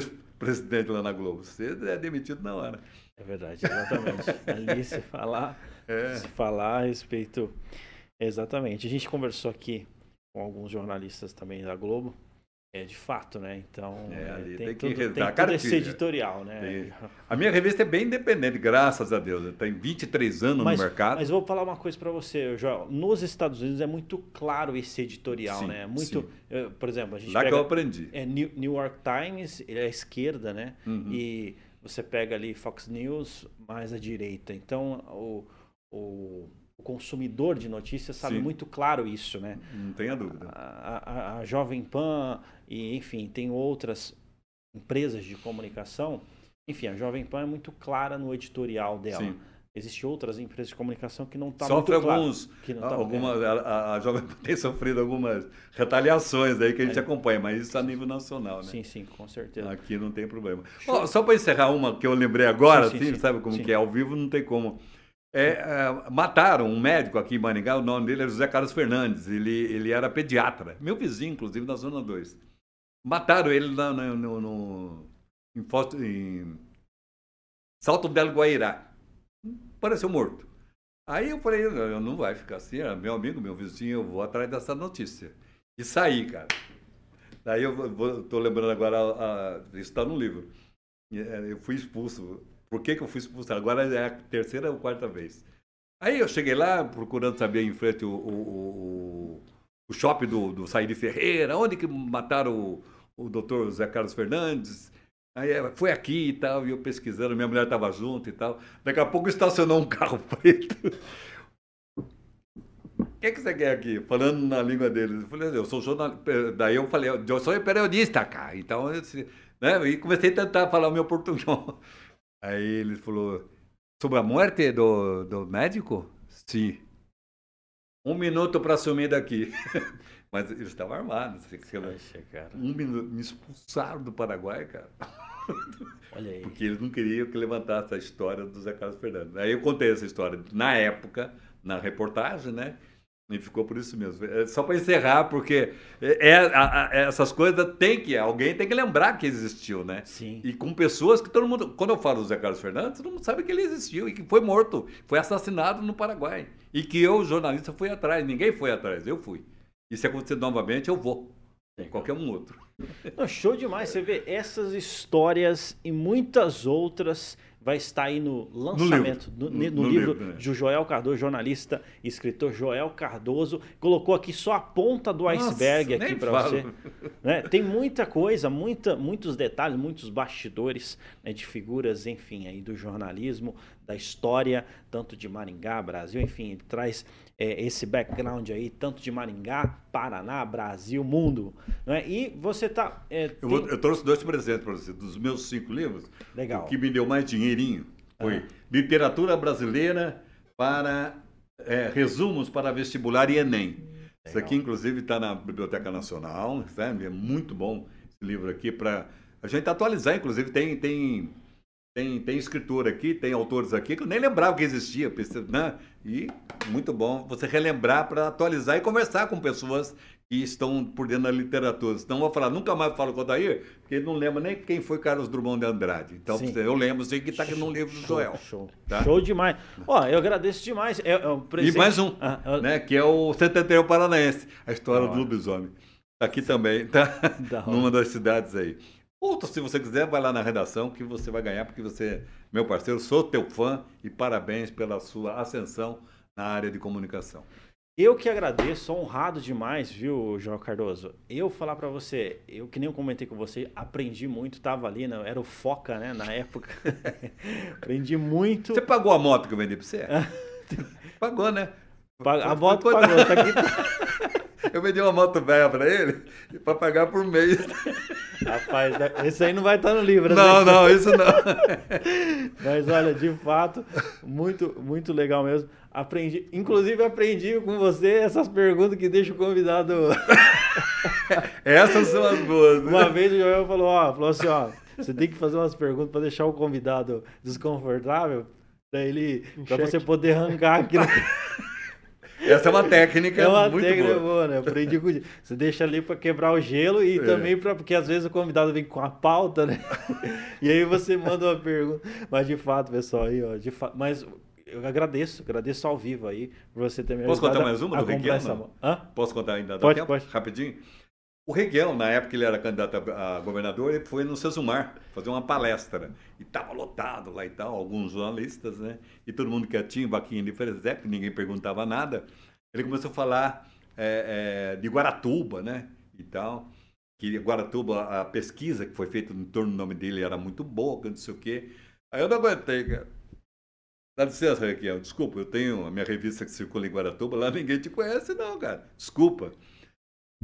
ex-presidente lá na Globo. Você é demitido na hora. É verdade, exatamente. Ali se falar, é. se falar a respeito Exatamente. A gente conversou aqui com alguns jornalistas também da Globo. É, de fato, né? Então, é, ali tem, tem que tudo, tem todo esse editorial, né? A minha revista é bem independente, graças a Deus. Tem 23 anos mas, no mercado. Mas vou falar uma coisa para você, Joel. Nos Estados Unidos é muito claro esse editorial, sim, né? Muito, eh, por exemplo, a gente Lá pega, que eu aprendi. É New, New York Times, ele é a esquerda, né? Uhum. E você pega ali Fox News, mais à direita. Então, o, o o consumidor de notícias sabe Sim. muito claro isso, né? Não tenha dúvida. A, a, a, Jovem Pan e, enfim, tem outras empresas de comunicação. Enfim, a Jovem Pan é muito clara no editorial dela. Sim. Existem outras empresas de comunicação que não estão tá muito alguns, claro, que não tá algumas, a, a, Jovem Pan tem sofrido algumas retaliações aí que a gente é. acompanha, mas isso a nível nacional, né? Sim, sim, com certeza. Aqui não tem problema. Oh, só para encerrar uma que eu lembrei agora, sim, sim, assim, sim, sabe como que é ao vivo, não tem como. É, é, mataram um médico aqui em Maringá, o nome dele era José Carlos Fernandes, ele, ele era pediatra, meu vizinho, inclusive, na Zona 2. Mataram ele lá no, no, no em, em Salto Belo Guairá. Pareceu morto. Aí eu falei, não, não vai ficar assim, é meu amigo, meu vizinho, eu vou atrás dessa notícia. E saí, cara. Daí eu estou lembrando agora, a, a, isso está no livro. É, eu fui expulso por que, que eu fui expulso? Agora é a terceira ou quarta vez. Aí eu cheguei lá procurando saber em frente o, o, o, o shopping do, do Saíde Ferreira, onde que mataram o, o doutor Zé Carlos Fernandes. Aí é, foi aqui e tal, e eu pesquisando, minha mulher estava junto e tal. Daqui a pouco estacionou um carro preto. O que, que você quer aqui? Falando na língua deles. Eu falei, eu sou jornalista. Daí eu falei, eu sou periodista, cara. Então, eu, né? E comecei a tentar falar o meu português. Aí ele falou, sobre a morte do, do médico? Sim. Um minuto para sumir daqui. Mas eles estavam armados. Poxa, cara. Um minuto. Me expulsaram do Paraguai, cara. Olha aí. Porque eles não queriam que levantasse a história do Zé Carlos Fernandes. Aí eu contei essa história na época, na reportagem, né? E ficou por isso mesmo. É só para encerrar, porque é, é, a, essas coisas tem que, alguém tem que lembrar que existiu, né? Sim. E com pessoas que todo mundo. Quando eu falo do Zé Carlos Fernandes, todo mundo sabe que ele existiu e que foi morto, foi assassinado no Paraguai. E que eu, jornalista, fui atrás. Ninguém foi atrás, eu fui. E se acontecer novamente, eu vou. Qualquer um outro. Não, show demais. Você vê essas histórias e muitas outras vai estar aí no lançamento, no livro, no, no, no livro, livro né? de Joel Cardoso, jornalista e escritor Joel Cardoso. Colocou aqui só a ponta do Nossa, iceberg aqui para você. Né? Tem muita coisa, muita, muitos detalhes, muitos bastidores né, de figuras, enfim, aí do jornalismo, da história, tanto de Maringá, Brasil, enfim, ele traz é, esse background aí, tanto de Maringá, Paraná, Brasil, mundo. Né? E você tá. É, tem... eu, vou, eu, trouxe dois presentes para você, dos meus cinco livros. Legal. O que me deu mais dinheirinho foi ah. Literatura Brasileira para é, resumos para vestibular e Enem. Legal. Isso aqui, inclusive, está na Biblioteca Nacional, sabe? É muito bom esse livro aqui para a gente atualizar, inclusive, tem. tem tem, tem escritor aqui, tem autores aqui que eu nem lembrava que existia. Né? E muito bom você relembrar para atualizar e conversar com pessoas que estão por dentro da literatura. Senão vou falar, nunca mais falo com o Odair, porque ele não lembra nem quem foi Carlos Drummond de Andrade. Então Sim. eu lembro, sei que está aqui no livro do Joel. Show, tá? show demais. Ó, eu agradeço demais. É, é presente... E mais um, ah, eu... né, que é o Centenário Paranaense, a história do lobisomem. Aqui também, tá? Numa das cidades aí. Ou se você quiser, vai lá na redação que você vai ganhar, porque você, meu parceiro, sou teu fã e parabéns pela sua ascensão na área de comunicação. Eu que agradeço, sou honrado demais, viu, João Cardoso? Eu falar para você, eu que nem eu comentei com você, aprendi muito, tava ali, né? era o Foca, né, na época. aprendi muito. Você pagou a moto que eu vendi pra você? Pagou, né? A moto pagou, tá aqui. Eu vendi uma moto velha para ele para pagar por mês. Rapaz, esse aí não vai estar no livro, né? Não, não, isso não. Mas olha, de fato, muito, muito legal mesmo. Aprendi, inclusive aprendi com você essas perguntas que deixam o convidado. essas são as boas. Né? Uma vez o Joel falou, ó, falou assim, ó, você tem que fazer umas perguntas para deixar o convidado desconfortável, daí ele, para você poder arrancar aquilo. Essa é uma técnica é uma muito técnica boa. boa, né? aprendi com Você deixa ali para quebrar o gelo e é. também para porque às vezes o convidado vem com a pauta, né? e aí você manda uma pergunta. Mas de fato, pessoal, aí, ó, de fato, mas eu agradeço, agradeço ao vivo aí por você ter me Posso contar mais uma do Requião? Posso contar ainda? Pode, pode. Rapidinho. O Reguel, na época que ele era candidato a governador, ele foi no Cesumar fazer uma palestra. E estava lotado lá e tal, alguns jornalistas, né? E todo mundo quietinho, vaquinha de presépio, ninguém perguntava nada. Ele começou a falar é, é, de Guaratuba, né? E tal. Que Guaratuba, a pesquisa que foi feita em torno do nome dele era muito boa, não sei o quê. Aí eu não aguentei, cara. Dá licença, Requião, desculpa, eu tenho a minha revista que circula em Guaratuba, lá ninguém te conhece, não, cara. Desculpa.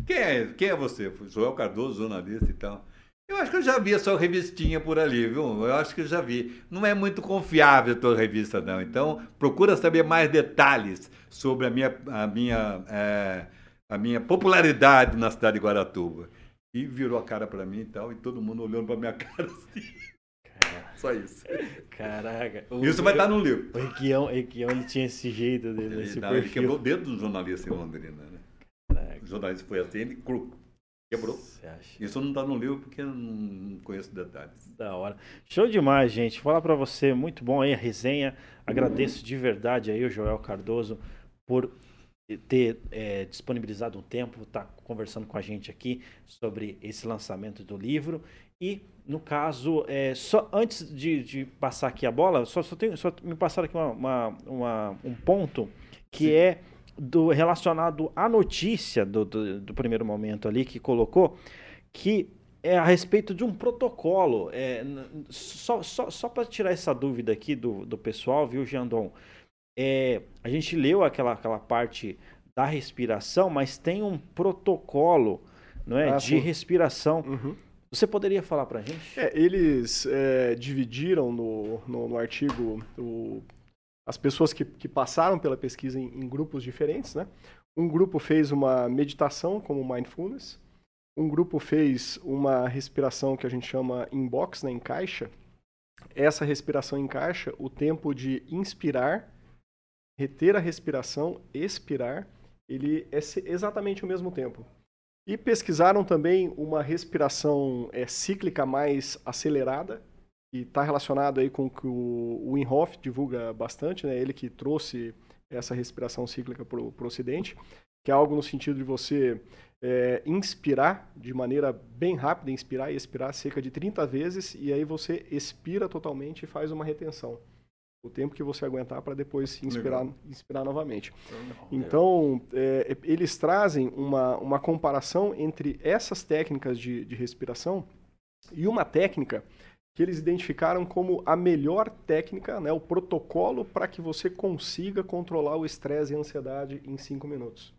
Quem é, quem é você? Joel Cardoso, jornalista e tal. Eu acho que eu já vi a sua revistinha por ali, viu? Eu acho que eu já vi. Não é muito confiável a tua revista, não. Então, procura saber mais detalhes sobre a minha, a minha, é, a minha popularidade na cidade de Guaratuba. E virou a cara para mim e tal, e todo mundo olhando para minha cara assim. Só isso. Caraca. O, isso vai estar no livro. O Equião, Equião ele tinha esse jeito dele, ele, esse não, ele quebrou o dedo do jornalista em Londrina, né? O jornalista foi assim, ele quebrou. Isso não está no livro porque eu não conheço detalhes. Da hora. Show demais, gente. Falar para você, muito bom aí a resenha. Agradeço de verdade aí o Joel Cardoso por ter é, disponibilizado um tempo, estar tá conversando com a gente aqui sobre esse lançamento do livro. E, no caso, é, só antes de, de, passar aqui a bola, só, só, tenho, só me passaram aqui uma, uma, uma, um ponto que Sim. é do relacionado à notícia do, do, do, primeiro momento ali que colocou, que é a respeito de um protocolo. É, só só, só para tirar essa dúvida aqui do, do pessoal, viu, Jandon? É, a gente leu aquela, aquela parte da respiração, mas tem um protocolo não é, ah, de respiração. Uhum. Você poderia falar para a gente? É, eles é, dividiram no, no, no artigo o as pessoas que, que passaram pela pesquisa em, em, grupos diferentes, né? Um grupo fez uma meditação como mindfulness, um grupo fez uma respiração que a gente chama inbox, né, em caixa. Essa respiração em caixa, o tempo de inspirar, reter a respiração, expirar, ele é exatamente o mesmo tempo. E pesquisaram também uma respiração é, cíclica mais acelerada, que está relacionado aí com o que o Wim Hof divulga bastante, né? ele que trouxe essa respiração cíclica para o Ocidente, que é algo no sentido de você é, inspirar de maneira bem rápida, inspirar e expirar cerca de 30 vezes, e aí você expira totalmente e faz uma retenção. O tempo que você aguentar para depois inspirar, inspirar novamente. Então, é, eles trazem uma, uma comparação entre essas técnicas de, de respiração e uma técnica que eles identificaram como a melhor técnica, né, o protocolo para que você consiga controlar o estresse e a ansiedade em cinco minutos.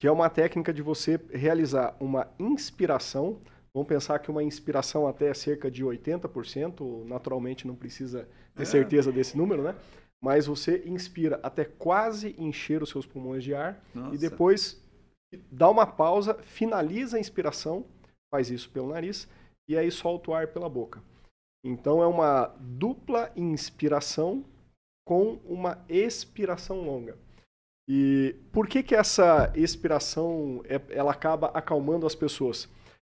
Que é uma técnica de você realizar uma inspiração. Vamos pensar que uma inspiração até cerca de 80%, naturalmente não precisa ter é. certeza desse número, né? Mas você inspira até quase encher os seus pulmões de ar Nossa. e depois dá uma pausa, finaliza a inspiração, faz isso pelo nariz e aí solta o ar pela boca. Então é uma dupla inspiração com uma expiração longa. E por que que essa expiração é, ela acaba acalmando as pessoas?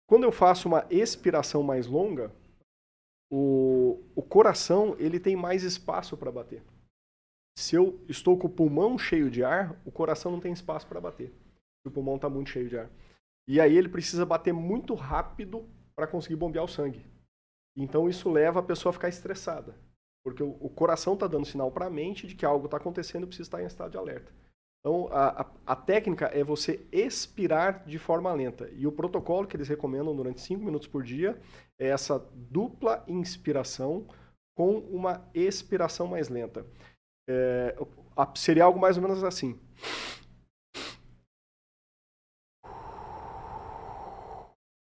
Quando eu faço uma expiração mais longa, o, o coração ele tem mais espaço para bater. Se eu estou com o pulmão cheio de ar, o coração não tem espaço para bater. O pulmão está muito cheio de ar. E aí ele precisa bater muito rápido para conseguir bombear o sangue. Então isso leva a pessoa a ficar estressada, porque o, o coração está dando sinal para a mente de que algo está acontecendo e precisa estar em estado de alerta. Então a, a, a, técnica é você expirar de forma lenta. E o protocolo que eles recomendam durante 5 minutos por dia é essa dupla inspiração com uma expiração mais lenta. É, seria algo mais ou menos assim.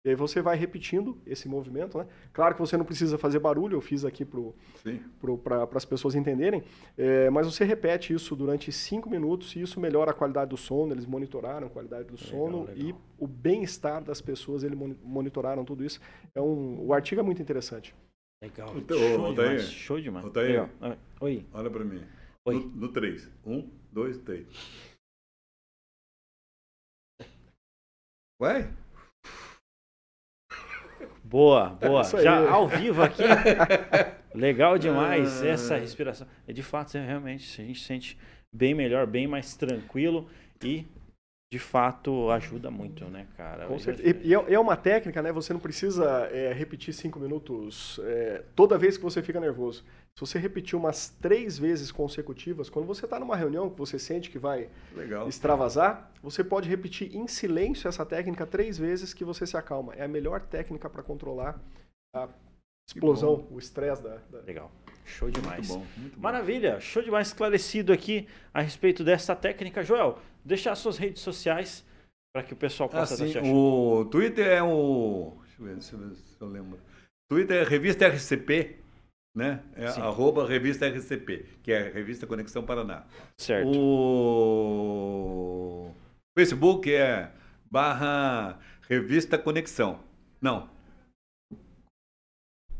E aí você vai repetindo esse movimento, né? Claro que você não precisa fazer barulho, eu fiz aqui para as pessoas entenderem, é, mas você repete isso durante cinco minutos e isso melhora a qualidade do sono, eles monitoraram a qualidade do legal, sono legal. e o bem-estar das pessoas, eles monitoraram tudo isso. É um, o artigo é muito interessante. Legal. show, demais, show demais. Legal. Oi. Olha para mim. Oi. No 3. Um, dois, três. Vai? Boa, boa. É Já ao vivo aqui. Legal demais ah. essa respiração. É de fato, realmente, a gente se sente bem melhor, bem mais tranquilo e de fato ajuda muito, né, cara? Com certeza. E, é, é uma técnica, né? Você não precisa é, repetir cinco minutos é, toda vez que você fica nervoso. Se você repetir umas três vezes consecutivas, quando você está numa reunião que você sente que vai Legal. extravasar, você pode repetir em silêncio essa técnica três vezes que você se acalma. É a melhor técnica para controlar a explosão, o estresse da, da, Legal. Show demais. Muito bom, muito bom. Maravilha, show demais esclarecido aqui a respeito dessa técnica. Joel, deixar suas redes sociais para que o pessoal possa te achar. O Twitter é o. Deixa eu ver, deixa eu ver se eu lembro. Twitter é revista RCP, né? É Sim. arroba revista RCP, que é Revista Conexão Paraná. Certo. O Facebook é barra Revista Conexão. Não,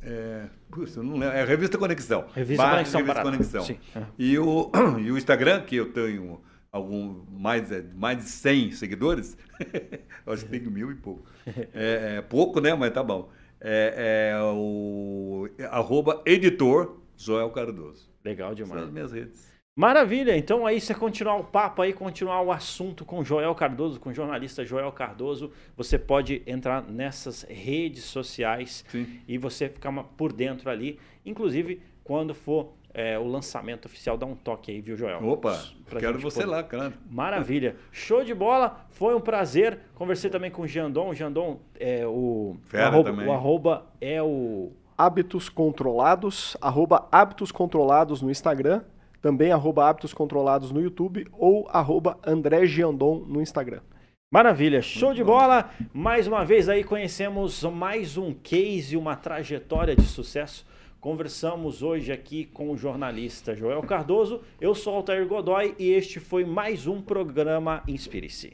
é, puxa, não lembro, é Revista Conexão. Revista Barra, Conexão. Revista Conexão. Sim. E, o, e o Instagram, que eu tenho algum, mais, é, mais de 100 seguidores, acho que tenho mil e pouco. É, é, pouco, né? Mas tá bom. É, é o arroba editor Joel Cardoso. Legal demais. São as minhas redes. Maravilha, então aí você continuar o papo aí, continuar o assunto com Joel Cardoso, com o jornalista Joel Cardoso, você pode entrar nessas redes sociais Sim. e você ficar por dentro ali, inclusive quando for é, o lançamento oficial, dá um toque aí, viu, Joel? Opa, quero você poder... lá, cara. Maravilha. Show de bola, foi um prazer. Conversei também com o Jandon. O Jandon, é, o, Fera o, arroba, também. o arroba é o... Hábitos Controlados, arroba Hábitos Controlados no Instagram também arroba Hábitos Controlados no YouTube ou arroba André Giandon no Instagram. Maravilha, show de bola! Mais uma vez aí conhecemos mais um case, uma trajetória de sucesso Conversamos hoje aqui com o jornalista Joel Cardoso. Eu sou Altair Godoy e este foi mais um programa Inspire-se.